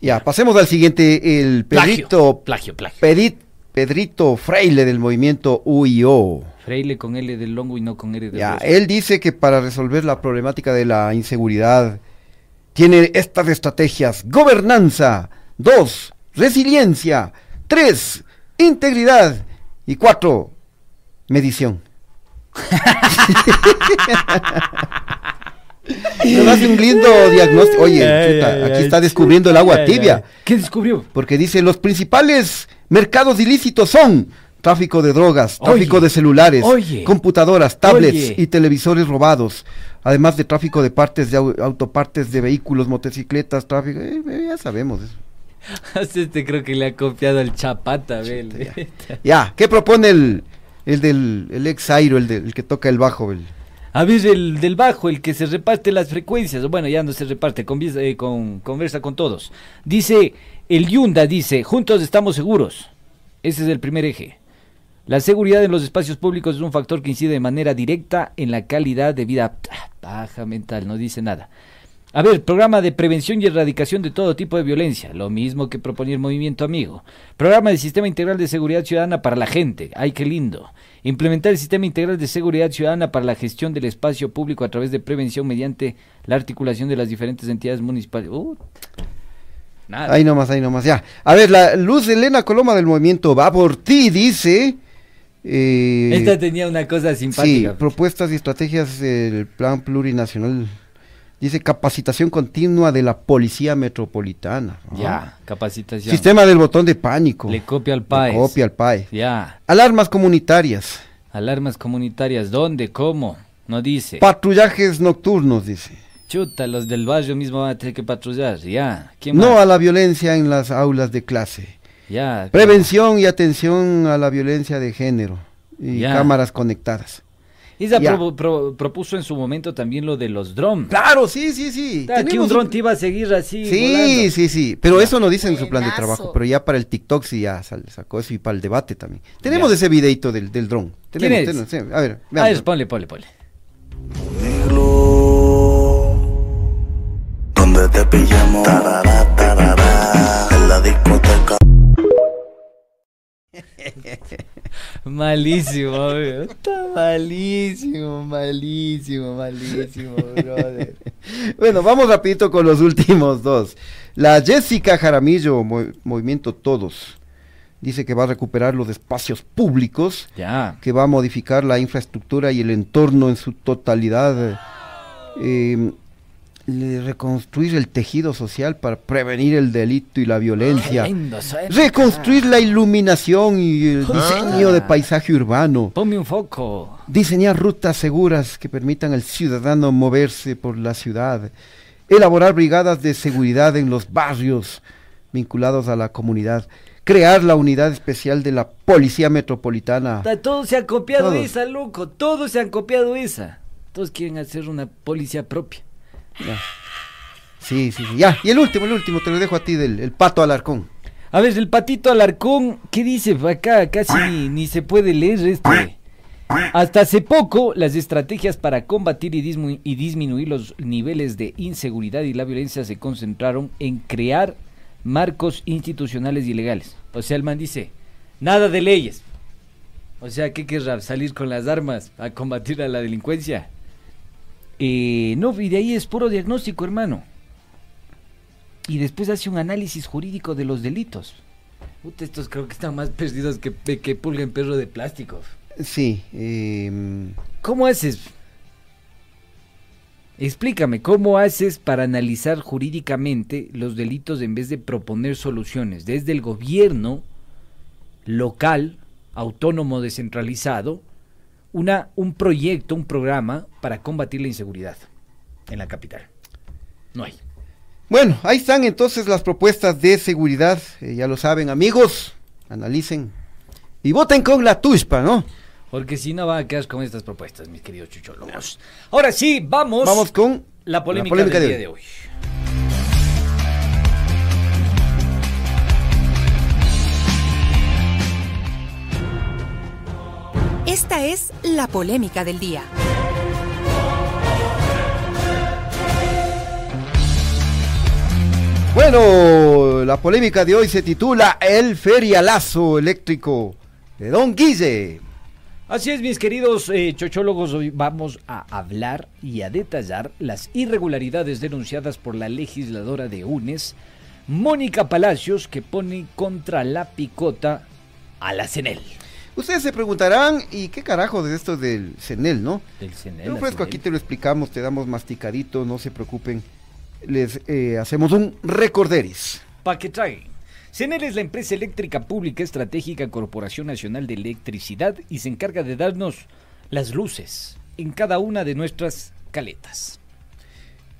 Ya, pasemos al siguiente. El Pedrito. Plagio, plagio. Pedit- Pedrito Freile del movimiento UIO. Freile con L del longo y no con L del Ya, él dice que para resolver la problemática de la inseguridad tiene estas estrategias. Gobernanza. Dos, resiliencia. Tres, integridad. Y cuatro, medición. Nos hace un lindo diagnóstico. Oye, Ay, chuta, ay, aquí ay, está descubriendo el agua tibia. ¿Qué descubrió? Porque dice, los principales mercados ilícitos son tráfico de drogas, tráfico Oye, de celulares, oye, computadoras, tablets oye. y televisores robados, además de tráfico de partes de au- autopartes de vehículos, motocicletas, tráfico, eh, eh, ya sabemos eso. Este creo que le ha copiado el chapata, Bel. Ya, ¿qué propone el, el del el ex Airo, el, del- el que toca el bajo? El, A ver, el del bajo, el que se reparte las frecuencias, bueno, ya no se reparte, eh, con, conversa con todos. Dice, el Yunda dice, juntos estamos seguros. Ese es el primer eje. La seguridad en los espacios públicos es un factor que incide de manera directa en la calidad de vida. Ah, Baja mental, no dice nada. A ver, programa de prevención y erradicación de todo tipo de violencia, lo mismo que proponía el movimiento amigo. Programa de sistema integral de seguridad ciudadana para la gente, ay qué lindo. Implementar el sistema integral de seguridad ciudadana para la gestión del espacio público a través de prevención mediante la articulación de las diferentes entidades municipales. Uh, nada. ahí nomás, ahí nomás, ya. A ver, la Luz Elena Coloma del movimiento Va por ti dice... eh, Esta tenía una cosa Sí, simpática. propuestas y estrategias del plan plurinacional. Dice capacitación continua de la policía metropolitana. Ah. Ya, capacitación. Sistema del botón de pánico. Le copia al PAES. Le copia al PAE. Ya. Alarmas comunitarias. Alarmas comunitarias, ¿dónde? ¿Cómo? No dice. Patrullajes nocturnos, dice. Chuta, los del barrio mismo van a tener que patrullar. Ya. ¿Quién No más? a la violencia en las aulas de clase. Ya. Prevención y atención a la violencia de género. Y Ya. cámaras conectadas. Isa Ya. pro- pro- propuso en su momento también lo de los drones. Claro, sí, sí, sí. Aquí Tenemos un dron te iba a seguir así. Sí, volando. sí, sí. Pero eso no dice en su plan de trabajo. Pero ya para el TikTok sí ya sal- sacó eso y para el debate también. Tenemos Ya. ese videito del, del dron. ¿Quién Tenemos, es? tenemos, sí. A ver, A veamos. ver, ponle, ponle, ponle. Donde te pillamos, tarará, tarará, en la discoteca. Malísimo. Está malísimo, malísimo, malísimo, brother. Bueno, vamos rapidito con los últimos dos. La Jessica Jaramillo, Mo- Movimiento Todos, dice que va a recuperar los espacios públicos, Ya. que va a modificar la infraestructura y el entorno en su totalidad, eh, reconstruir el tejido social para prevenir el delito y la violencia, lindo reconstruir la iluminación y el diseño de paisaje urbano. Ponme un foco. Diseñar rutas seguras que permitan al ciudadano moverse por la ciudad. Elaborar brigadas de seguridad en los barrios vinculados a la comunidad. Crear la unidad especial de la Policía Metropolitana. Ta- Todos se han copiado Todos. esa, loco. Todos se han copiado esa. Todos quieren hacer una policía propia. Sí, sí, sí. Ya. Y el último, el último, te lo dejo a ti del el pato Alarcón. A ver, el patito Alarcón, ¿qué dice? Acá casi ni, se puede leer este. Hasta hace poco, las estrategias para combatir y, y disminuir los niveles de inseguridad y la violencia se concentraron en crear marcos institucionales y legales. O sea, el man dice, nada de leyes. O sea, ¿qué querrá? ¿Salir con las armas a combatir a la delincuencia? Eh, no, y de ahí es puro diagnóstico, hermano. Y después hace un análisis jurídico de los delitos. Puta, estos creo que están más perdidos que, que pulga en perro de plástico. Sí. em, ¿Cómo haces? Explícame, ¿cómo haces para analizar jurídicamente los delitos en vez de proponer soluciones desde el gobierno local, autónomo, descentralizado, una, un proyecto, un programa para combatir la inseguridad en la capital? No hay. Bueno, ahí están entonces las propuestas de seguridad. eh, ya lo saben, amigos. Analicen. Y voten con la tuspa, ¿no? Porque si no va a quedar con estas propuestas, mis queridos chuchologos. Ahora sí, vamos. Vamos con La polémica, polémica del de día de hoy. Esta es la polémica del día. Bueno, la polémica de hoy se titula El ferialazo eléctrico de Don Guille. Así es, mis queridos eh, chochólogos, hoy vamos a hablar y a detallar las irregularidades denunciadas por la legisladora de UNES, Mónica Palacios, que pone contra la picota a la CENEL. Ustedes se preguntarán, ¿y qué carajo de esto del CENEL, no? Del CENEL. CENEL. aquí te lo explicamos, te damos masticadito, no se preocupen. Les eh, hacemos un recorderis. Pa' que traigan. CENEL es la empresa eléctrica pública estratégica Corporación Nacional de Electricidad y se encarga de darnos las luces en cada una de nuestras caletas.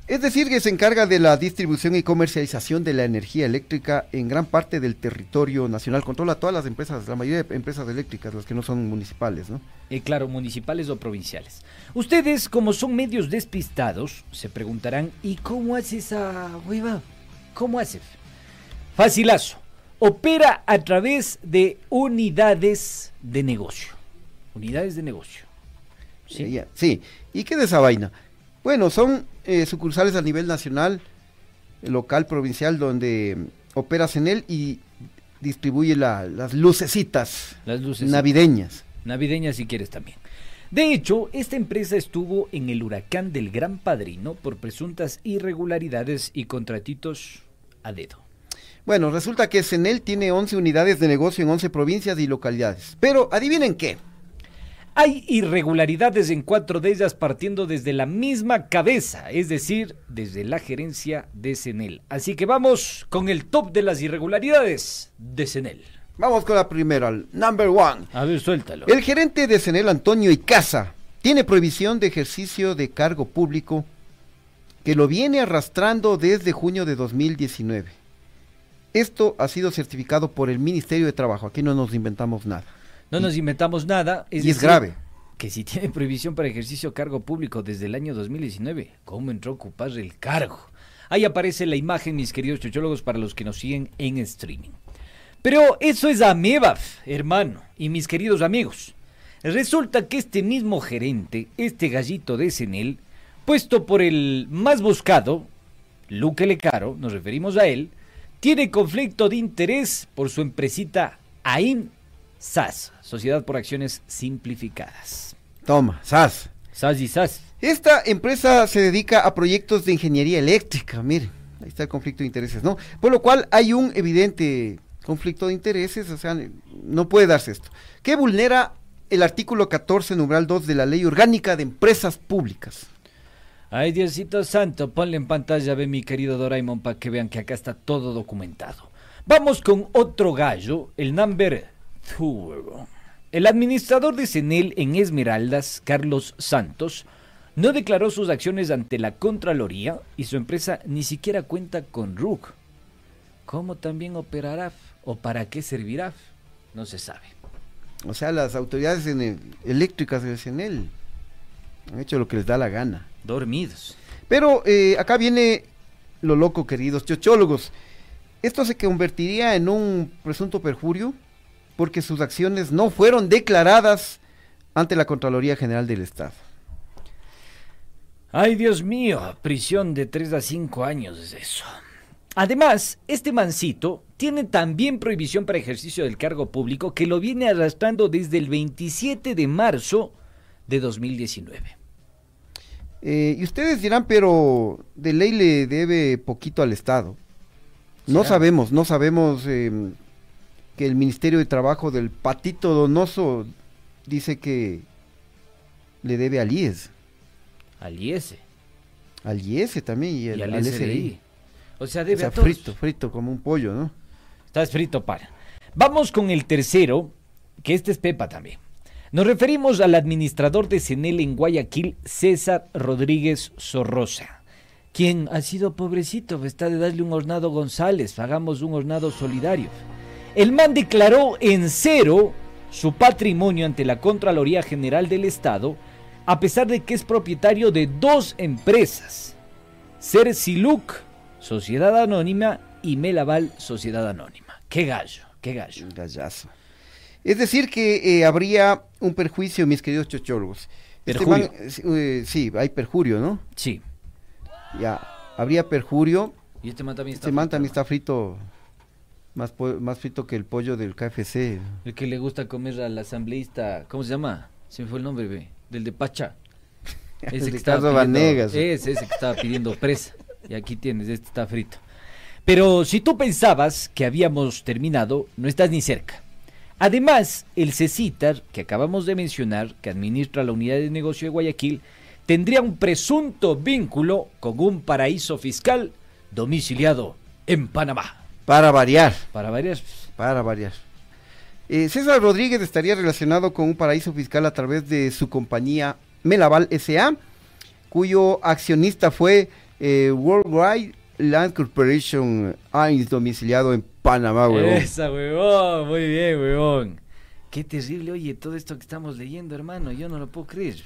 Es decir, que se encarga de la distribución y comercialización de la energía eléctrica en gran parte del territorio nacional. Controla todas las empresas, la mayoría de empresas eléctricas, las que no son municipales, ¿no? Eh, claro, municipales o provinciales. Ustedes, como son medios despistados, se preguntarán, ¿y cómo hace esa hueva? ¿Cómo hace? Facilazo. Opera a través de unidades de negocio. Unidades de negocio. Sí. Sí. ¿Y qué de esa vaina? Bueno, son eh, sucursales a nivel nacional, eh, local, provincial, donde mm, opera CENEL y distribuye la- las lucecitas Las luces navideñas. Navideñas si quieres también. De hecho, esta empresa estuvo en el huracán del Gran Padrino por presuntas irregularidades y contratitos a dedo. Bueno, resulta que CENEL tiene 11 unidades de negocio en 11 provincias y localidades. Pero adivinen qué. Hay irregularidades en cuatro de ellas partiendo desde la misma cabeza, es decir, desde la gerencia de CENEL. Así que vamos con el top de las irregularidades de CENEL. Vamos con la primera, el number one. A ver, suéltalo. El gerente de CENEL, Antonio Icaza, tiene prohibición de ejercicio de cargo público que lo viene arrastrando desde junio de 2019. Esto ha sido certificado por el Ministerio de Trabajo. Aquí no nos inventamos nada. No nos inventamos nada. y es decir, grave. Que si tiene prohibición para ejercicio cargo público desde el año 2019, ¿cómo entró a ocupar el cargo? Ahí aparece la imagen, mis queridos chochólogos, para los que nos siguen en streaming. Pero eso es ameba, hermano, y mis queridos amigos. Resulta que este mismo gerente, este gallito de Senel, puesto por el más buscado, Luque Lecaro, nos referimos a él, tiene conflicto de interés por su empresita AIN SAS, Sociedad por Acciones Simplificadas. Toma, SAS. SAS y SAS. Esta empresa se dedica a proyectos de ingeniería eléctrica, miren, ahí está el conflicto de intereses, ¿no? Por lo cual hay un evidente conflicto de intereses, o sea, no puede darse esto, que vulnera el artículo 14, numeral 2 de la Ley Orgánica de Empresas Públicas. Ay, Diosito Santo, ponle en pantalla, ve mi querido Doraemon, para que vean que acá está todo documentado. Vamos con otro gallo, el number two. El administrador de CENEL en Esmeraldas, Carlos Santos, no declaró sus acciones ante la Contraloría y su empresa ni siquiera cuenta con RUC. ¿Cómo también operará o para qué servirá? No se sabe. O sea, las autoridades en el- eléctricas del CENEL han hecho lo que les da la gana. Dormidos. Pero eh, acá viene lo loco, queridos chochólogos. Esto se convertiría en un presunto perjurio porque sus acciones no fueron declaradas ante la Contraloría General del Estado. Ay, Dios mío, prisión de 3 a 5 años es eso. Además, este mancito tiene también prohibición para ejercicio del cargo público que lo viene arrastrando desde el 27 de marzo de 2019. Eh, y ustedes dirán, pero de ley le debe poquito al Estado. No Será. sabemos, no sabemos eh, que el Ministerio de Trabajo del Patito Donoso dice que le debe al IES, Al IES al IES también y, y al, al al SRI. SRI. O sea, O debe sea, a todos. frito, frito como un pollo, ¿no? Estás frito para. Vamos con el tercero, que este es Pepa también. Nos referimos al administrador de CENEL en Guayaquil, César Rodríguez Sorrosa, quien ha sido pobrecito, está de darle un hornado González, hagamos un hornado solidario. El man declaró en cero su patrimonio ante la Contraloría General del Estado, a pesar de que es propietario de dos empresas. Cerciluc, Sociedad Anónima y Melaval, Sociedad Anónima. Qué gallo, qué gallo. Gallazo. Es decir, que eh, habría un perjuicio, mis queridos chochólogos. Este Perjurio. man, eh, sí, hay perjurio, ¿no? Sí. Ya, habría perjurio. Y este man también está Este man también está frito, más, más frito que el pollo del KFC. El que le gusta comer al asambleísta, ¿cómo se llama? Se me fue el nombre, ve. Del de Pacha. El que estaba pidiendo- Vanegas. Ese, ese que estaba pidiendo presa. Y aquí tienes, este está frito. Pero si tú pensabas que habíamos terminado, no estás ni cerca. Además, el CECITAR, que acabamos de mencionar, que administra la unidad de negocio de Guayaquil, tendría un presunto vínculo con un paraíso fiscal domiciliado en Panamá. Para variar. Para variar. Para variar. Eh, César Rodríguez estaría relacionado con un paraíso fiscal a través de su compañía Melaval S.A., cuyo accionista fue eh, Worldwide Land Corporation AINS, domiciliado en Panamá, huevón. Esa, huevón, muy bien, huevón. Qué terrible, oye, todo esto que estamos leyendo, hermano, yo no lo puedo creer.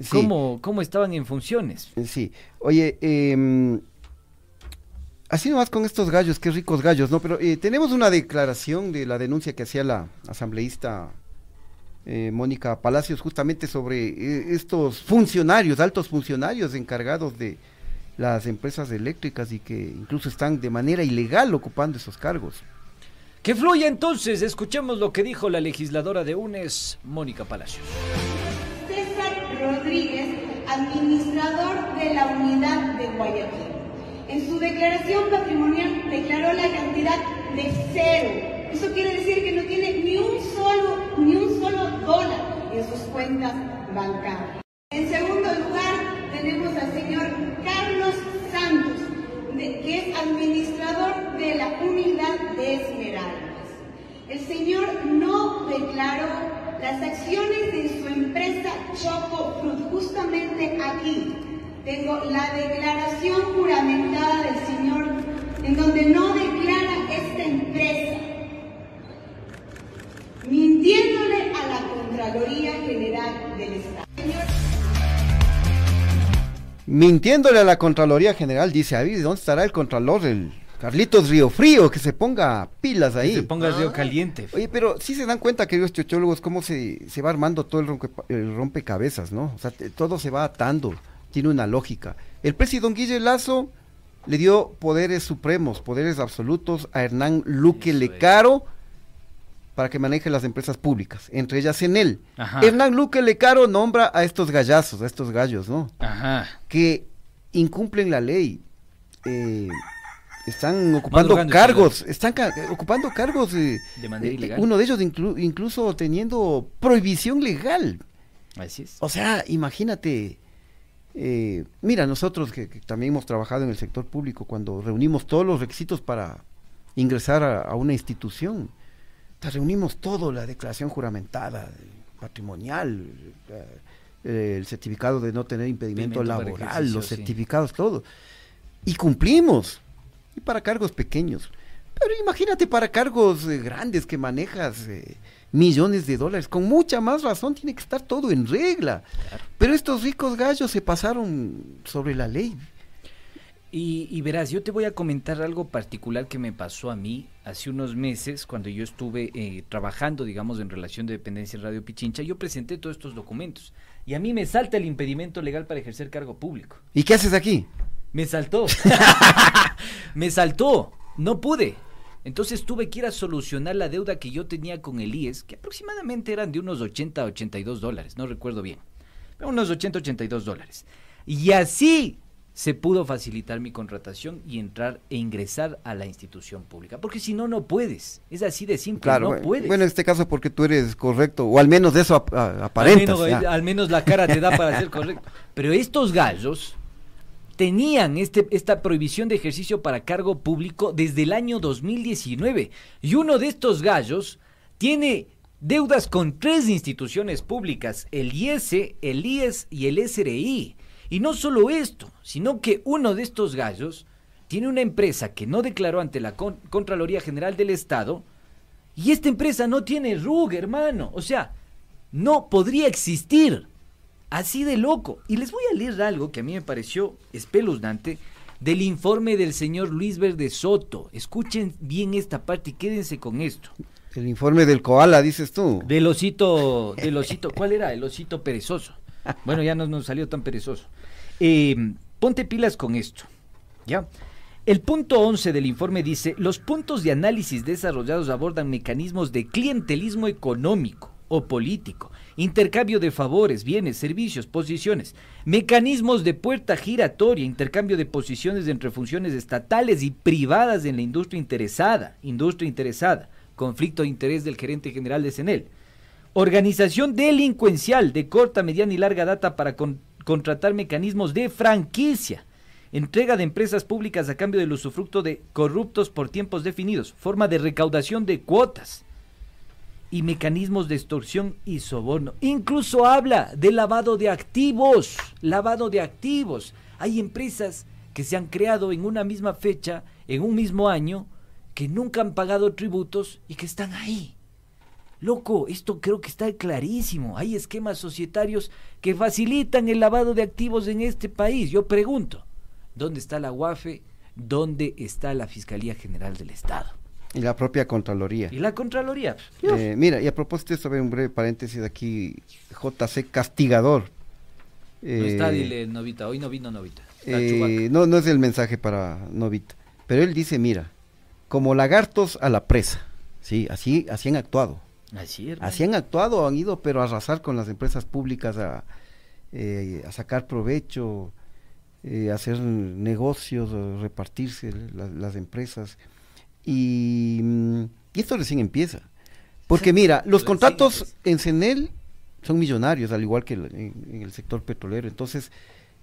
Sí. ¿Cómo, ¿Cómo estaban en funciones? Sí, oye, em, así nomás con estos gallos, qué ricos gallos, ¿no? Pero eh, tenemos una declaración de la denuncia que hacía la asambleísta eh, Mónica Palacios justamente sobre eh, estos funcionarios, altos funcionarios encargados de las empresas eléctricas y que incluso están de manera ilegal ocupando esos cargos. Que fluya entonces, escuchemos lo que dijo la legisladora de UNES, Mónica Palacios. César Rodríguez, administrador de la unidad de Guayaquil. En su declaración patrimonial declaró la cantidad de cero. Eso quiere decir que no tiene ni un solo, ni un solo dólar en sus cuentas bancarias. En segundo lugar, tenemos al señor Carlos Santos, de- que es administrador de la unidad de Esmeraldas. El señor no declaró las acciones de su empresa Choco Fruit. Justamente aquí tengo la declaración juramentada del señor en donde no declara esta empresa, mintiéndole a la Contraloría General del Estado. Señor, Mintiéndole a la Contraloría General, dice Avi, ¿dónde estará el Contralor? El Carlitos Río Frío, que se ponga pilas ahí. Que se ponga el río caliente. Oye, pero sí se dan cuenta, queridos chochólogos, cómo se, se va armando todo el, rompe- el rompecabezas, ¿no? O sea, te- todo se va atando, tiene una lógica. El presidente Guille Lazo le dio poderes supremos, poderes absolutos a Hernán Luque Lecaro para que maneje las empresas públicas, entre ellas en él. Ajá. Hernán Luque Lecaro nombra a estos gallazos, a estos gallos, ¿no? Ajá. que incumplen la ley. eh, están ocupando Madrugando, cargos, están ca- ocupando cargos eh, De manera eh, ilegal. Uno de ellos inclu- incluso teniendo prohibición legal. Así es. O sea, imagínate. Eh, mira, nosotros que, que también hemos trabajado en el sector público, cuando reunimos todos los requisitos para ingresar a, a una institución, te reunimos todo, la declaración juramentada, eh, patrimonial, eh, el certificado de no tener impedimento laboral, los sí. certificados, todo. Y cumplimos. Y para cargos pequeños. Pero imagínate para cargos eh, grandes que manejas eh, millones de dólares. Con mucha más razón tiene que estar todo en regla. Pero estos ricos gallos se pasaron sobre la ley. Y, y verás, yo te voy a comentar algo particular que me pasó a mí hace unos meses cuando yo estuve eh, trabajando, digamos, en relación de dependencia en Radio Pichincha. Yo presenté todos estos documentos y a mí me salta el impedimento legal para ejercer cargo público. ¿Y qué haces aquí? Me saltó. me saltó. No pude. Entonces tuve que ir a solucionar la deuda que yo tenía con el IES, que aproximadamente eran de unos 80 a 82 dólares, no recuerdo bien. Pero unos 80 a 82 dólares. Y así se pudo facilitar mi contratación y entrar e ingresar a la institución pública. Porque si no, no puedes. Es así de simple, Claro, no puedes. bueno, en este caso porque tú eres correcto, o al menos de eso ap- al, menos, al menos la cara te da para ser correcto. Pero estos gallos tenían este, esta prohibición de ejercicio para cargo público desde el año 2019. Y uno de estos gallos tiene deudas con tres instituciones públicas, el IES, el IES y el SRI. Y no solo esto, sino que uno de estos gallos tiene una empresa que no declaró ante la Con- Contraloría General del Estado y esta empresa no tiene RUG, hermano. O sea, no podría existir. Así de loco. Y les voy a leer algo que a mí me pareció espeluznante del informe del señor Luis Verde Soto. Escuchen bien esta parte y quédense con esto. El informe del koala, dices tú. Del osito, del osito, ¿cuál era? El osito perezoso. Bueno, ya no nos salió tan perezoso. Eh, ponte pilas con esto, ¿ya? El punto 11 del informe dice, los puntos de análisis desarrollados abordan mecanismos de clientelismo económico o político, intercambio de favores, bienes, servicios, posiciones, mecanismos de puerta giratoria, intercambio de posiciones entre funciones estatales y privadas en la industria interesada, industria interesada, conflicto de interés del gerente general de CENEL, organización delincuencial de corta, mediana y larga data para con- contratar mecanismos de franquicia, entrega de empresas públicas a cambio del usufructo de corruptos por tiempos definidos, forma de recaudación de cuotas y mecanismos de extorsión y soborno. Incluso habla de lavado de activos, lavado de activos. Hay empresas que se han creado en una misma fecha, en un mismo año, que nunca han pagado tributos y que están ahí. Loco, esto creo que está clarísimo. Hay esquemas societarios que facilitan el lavado de activos en este país. Yo pregunto, ¿dónde está la UAFE? ¿Dónde está la Fiscalía General del Estado? Y la propia Contraloría. ¿Y la Contraloría? Eh, mira, y a propósito esto, un breve paréntesis aquí, JC Castigador. No está, Eh, dile, Novita. Hoy no vino Novita. Eh, no, no es el mensaje para Novita, pero él dice, mira, como lagartos a la presa, sí, así, así han actuado. Así. Así han actuado, han ido, pero a arrasar con las empresas públicas, a, eh, a sacar provecho, eh, hacer negocios, repartirse la- las empresas. Y, mm, y esto recién empieza. Porque mira, los contratos en CENEL son millonarios, al igual que el- en, en el sector petrolero. Entonces,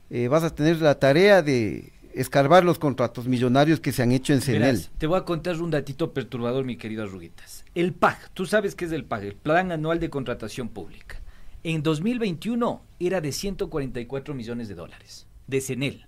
eh, vas a tener la tarea de escarbar los contratos millonarios que se han hecho en CENEL. Verás, te voy a contar un datito perturbador, mi querido Arruguitas. El PAG, tú sabes qué es el PAG, el Plan Anual de Contratación Pública. En 2021 era de 144 millones de dólares, de CENEL.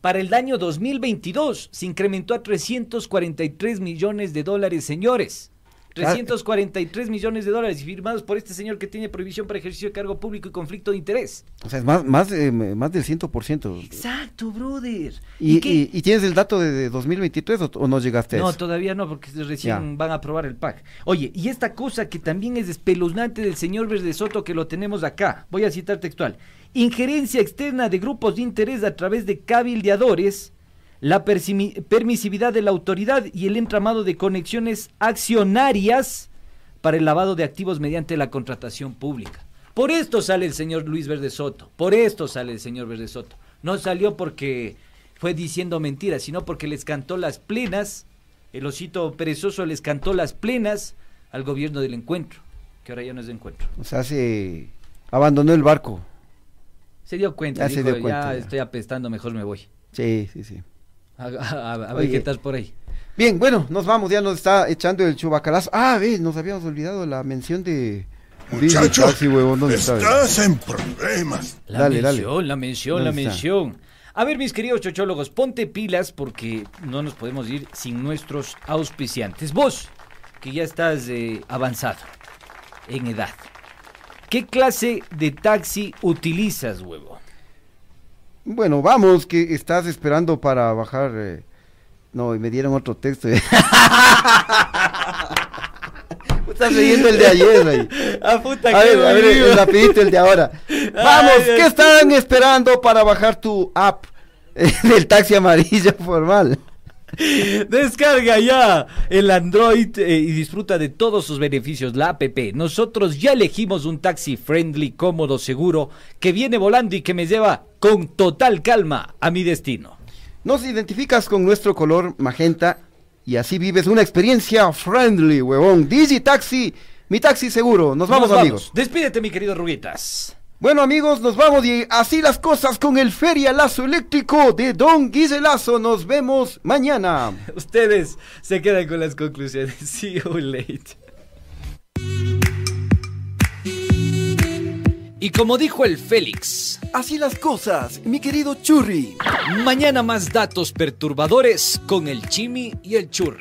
Para el año 2022 se incrementó a 343 millones de dólares, señores. 343 millones de dólares firmados por este señor que tiene prohibición para ejercicio de cargo público y conflicto de interés. O sea, es más, más, eh, más del 100%. Exacto, brother. ¿Y, qué- y- y tienes el dato de, de 2023 o, o no llegaste a No, eso? todavía no, porque recién Ya. van a aprobar el PAC. Oye, y esta cosa que también es espeluznante del señor Verde Soto que lo tenemos acá, voy a citar textual. Injerencia externa de grupos de interés a través de cabildeadores, la permisividad de la autoridad y el entramado de conexiones accionarias para el lavado de activos mediante la contratación pública. Por esto sale el señor Luis Verde Soto, por esto sale el señor Verde Soto. No salió porque fue diciendo mentiras, sino porque les cantó las plenas, el osito perezoso les cantó las plenas al gobierno del encuentro, que ahora ya no es de encuentro. O sea, se abandonó el barco. Se dio cuenta, Ya se dijo, dio cuenta, ya ya. estoy apestando, mejor me voy. Sí, sí, sí. A, a- a- a ver Oye. qué estás por ahí. Bien, bueno, nos vamos, ya nos está echando el chubacalazo. Ah, ve, nos habíamos olvidado la mención de... Muchacho, Taxi, huevón, ¿dónde está? estás en problemas. La Dale, dale. mención, la mención, la ¿Dónde está? mención. A ver, mis queridos chochólogos, ponte pilas porque no nos podemos ir sin nuestros auspiciantes. Vos, que ya estás eh, avanzado en edad, ¿qué clase de taxi utilizas, huevo? Bueno, vamos, que estás esperando para bajar... eh, No, y me dieron otro texto. Estás leyendo el de ayer ahí. Ah, puta, A ver, a ver, el rapidito, el de ahora. Vamos, Ay, ¿qué están esperando para bajar tu app del taxi amarillo formal? Descarga ya el Android eh, y disfruta de todos sus beneficios, la APP. Nosotros ya elegimos un taxi friendly, cómodo, seguro, que viene volando y que me lleva con total calma a mi destino. Nos identificas con nuestro color magenta y así vives una experiencia friendly, huevón. Digi Taxi, mi taxi seguro. Nos vamos, Nos amigos. Despídete, mi querido Ruguitas. Bueno, amigos, nos vamos y así las cosas con el Feria Lazo Eléctrico de Don Guise Lazo. Nos vemos mañana. Ustedes se quedan con las conclusiones. See you late. Y como dijo el Félix, Así las cosas, mi querido Churri. mañana más datos perturbadores con el Chimi y el Churri.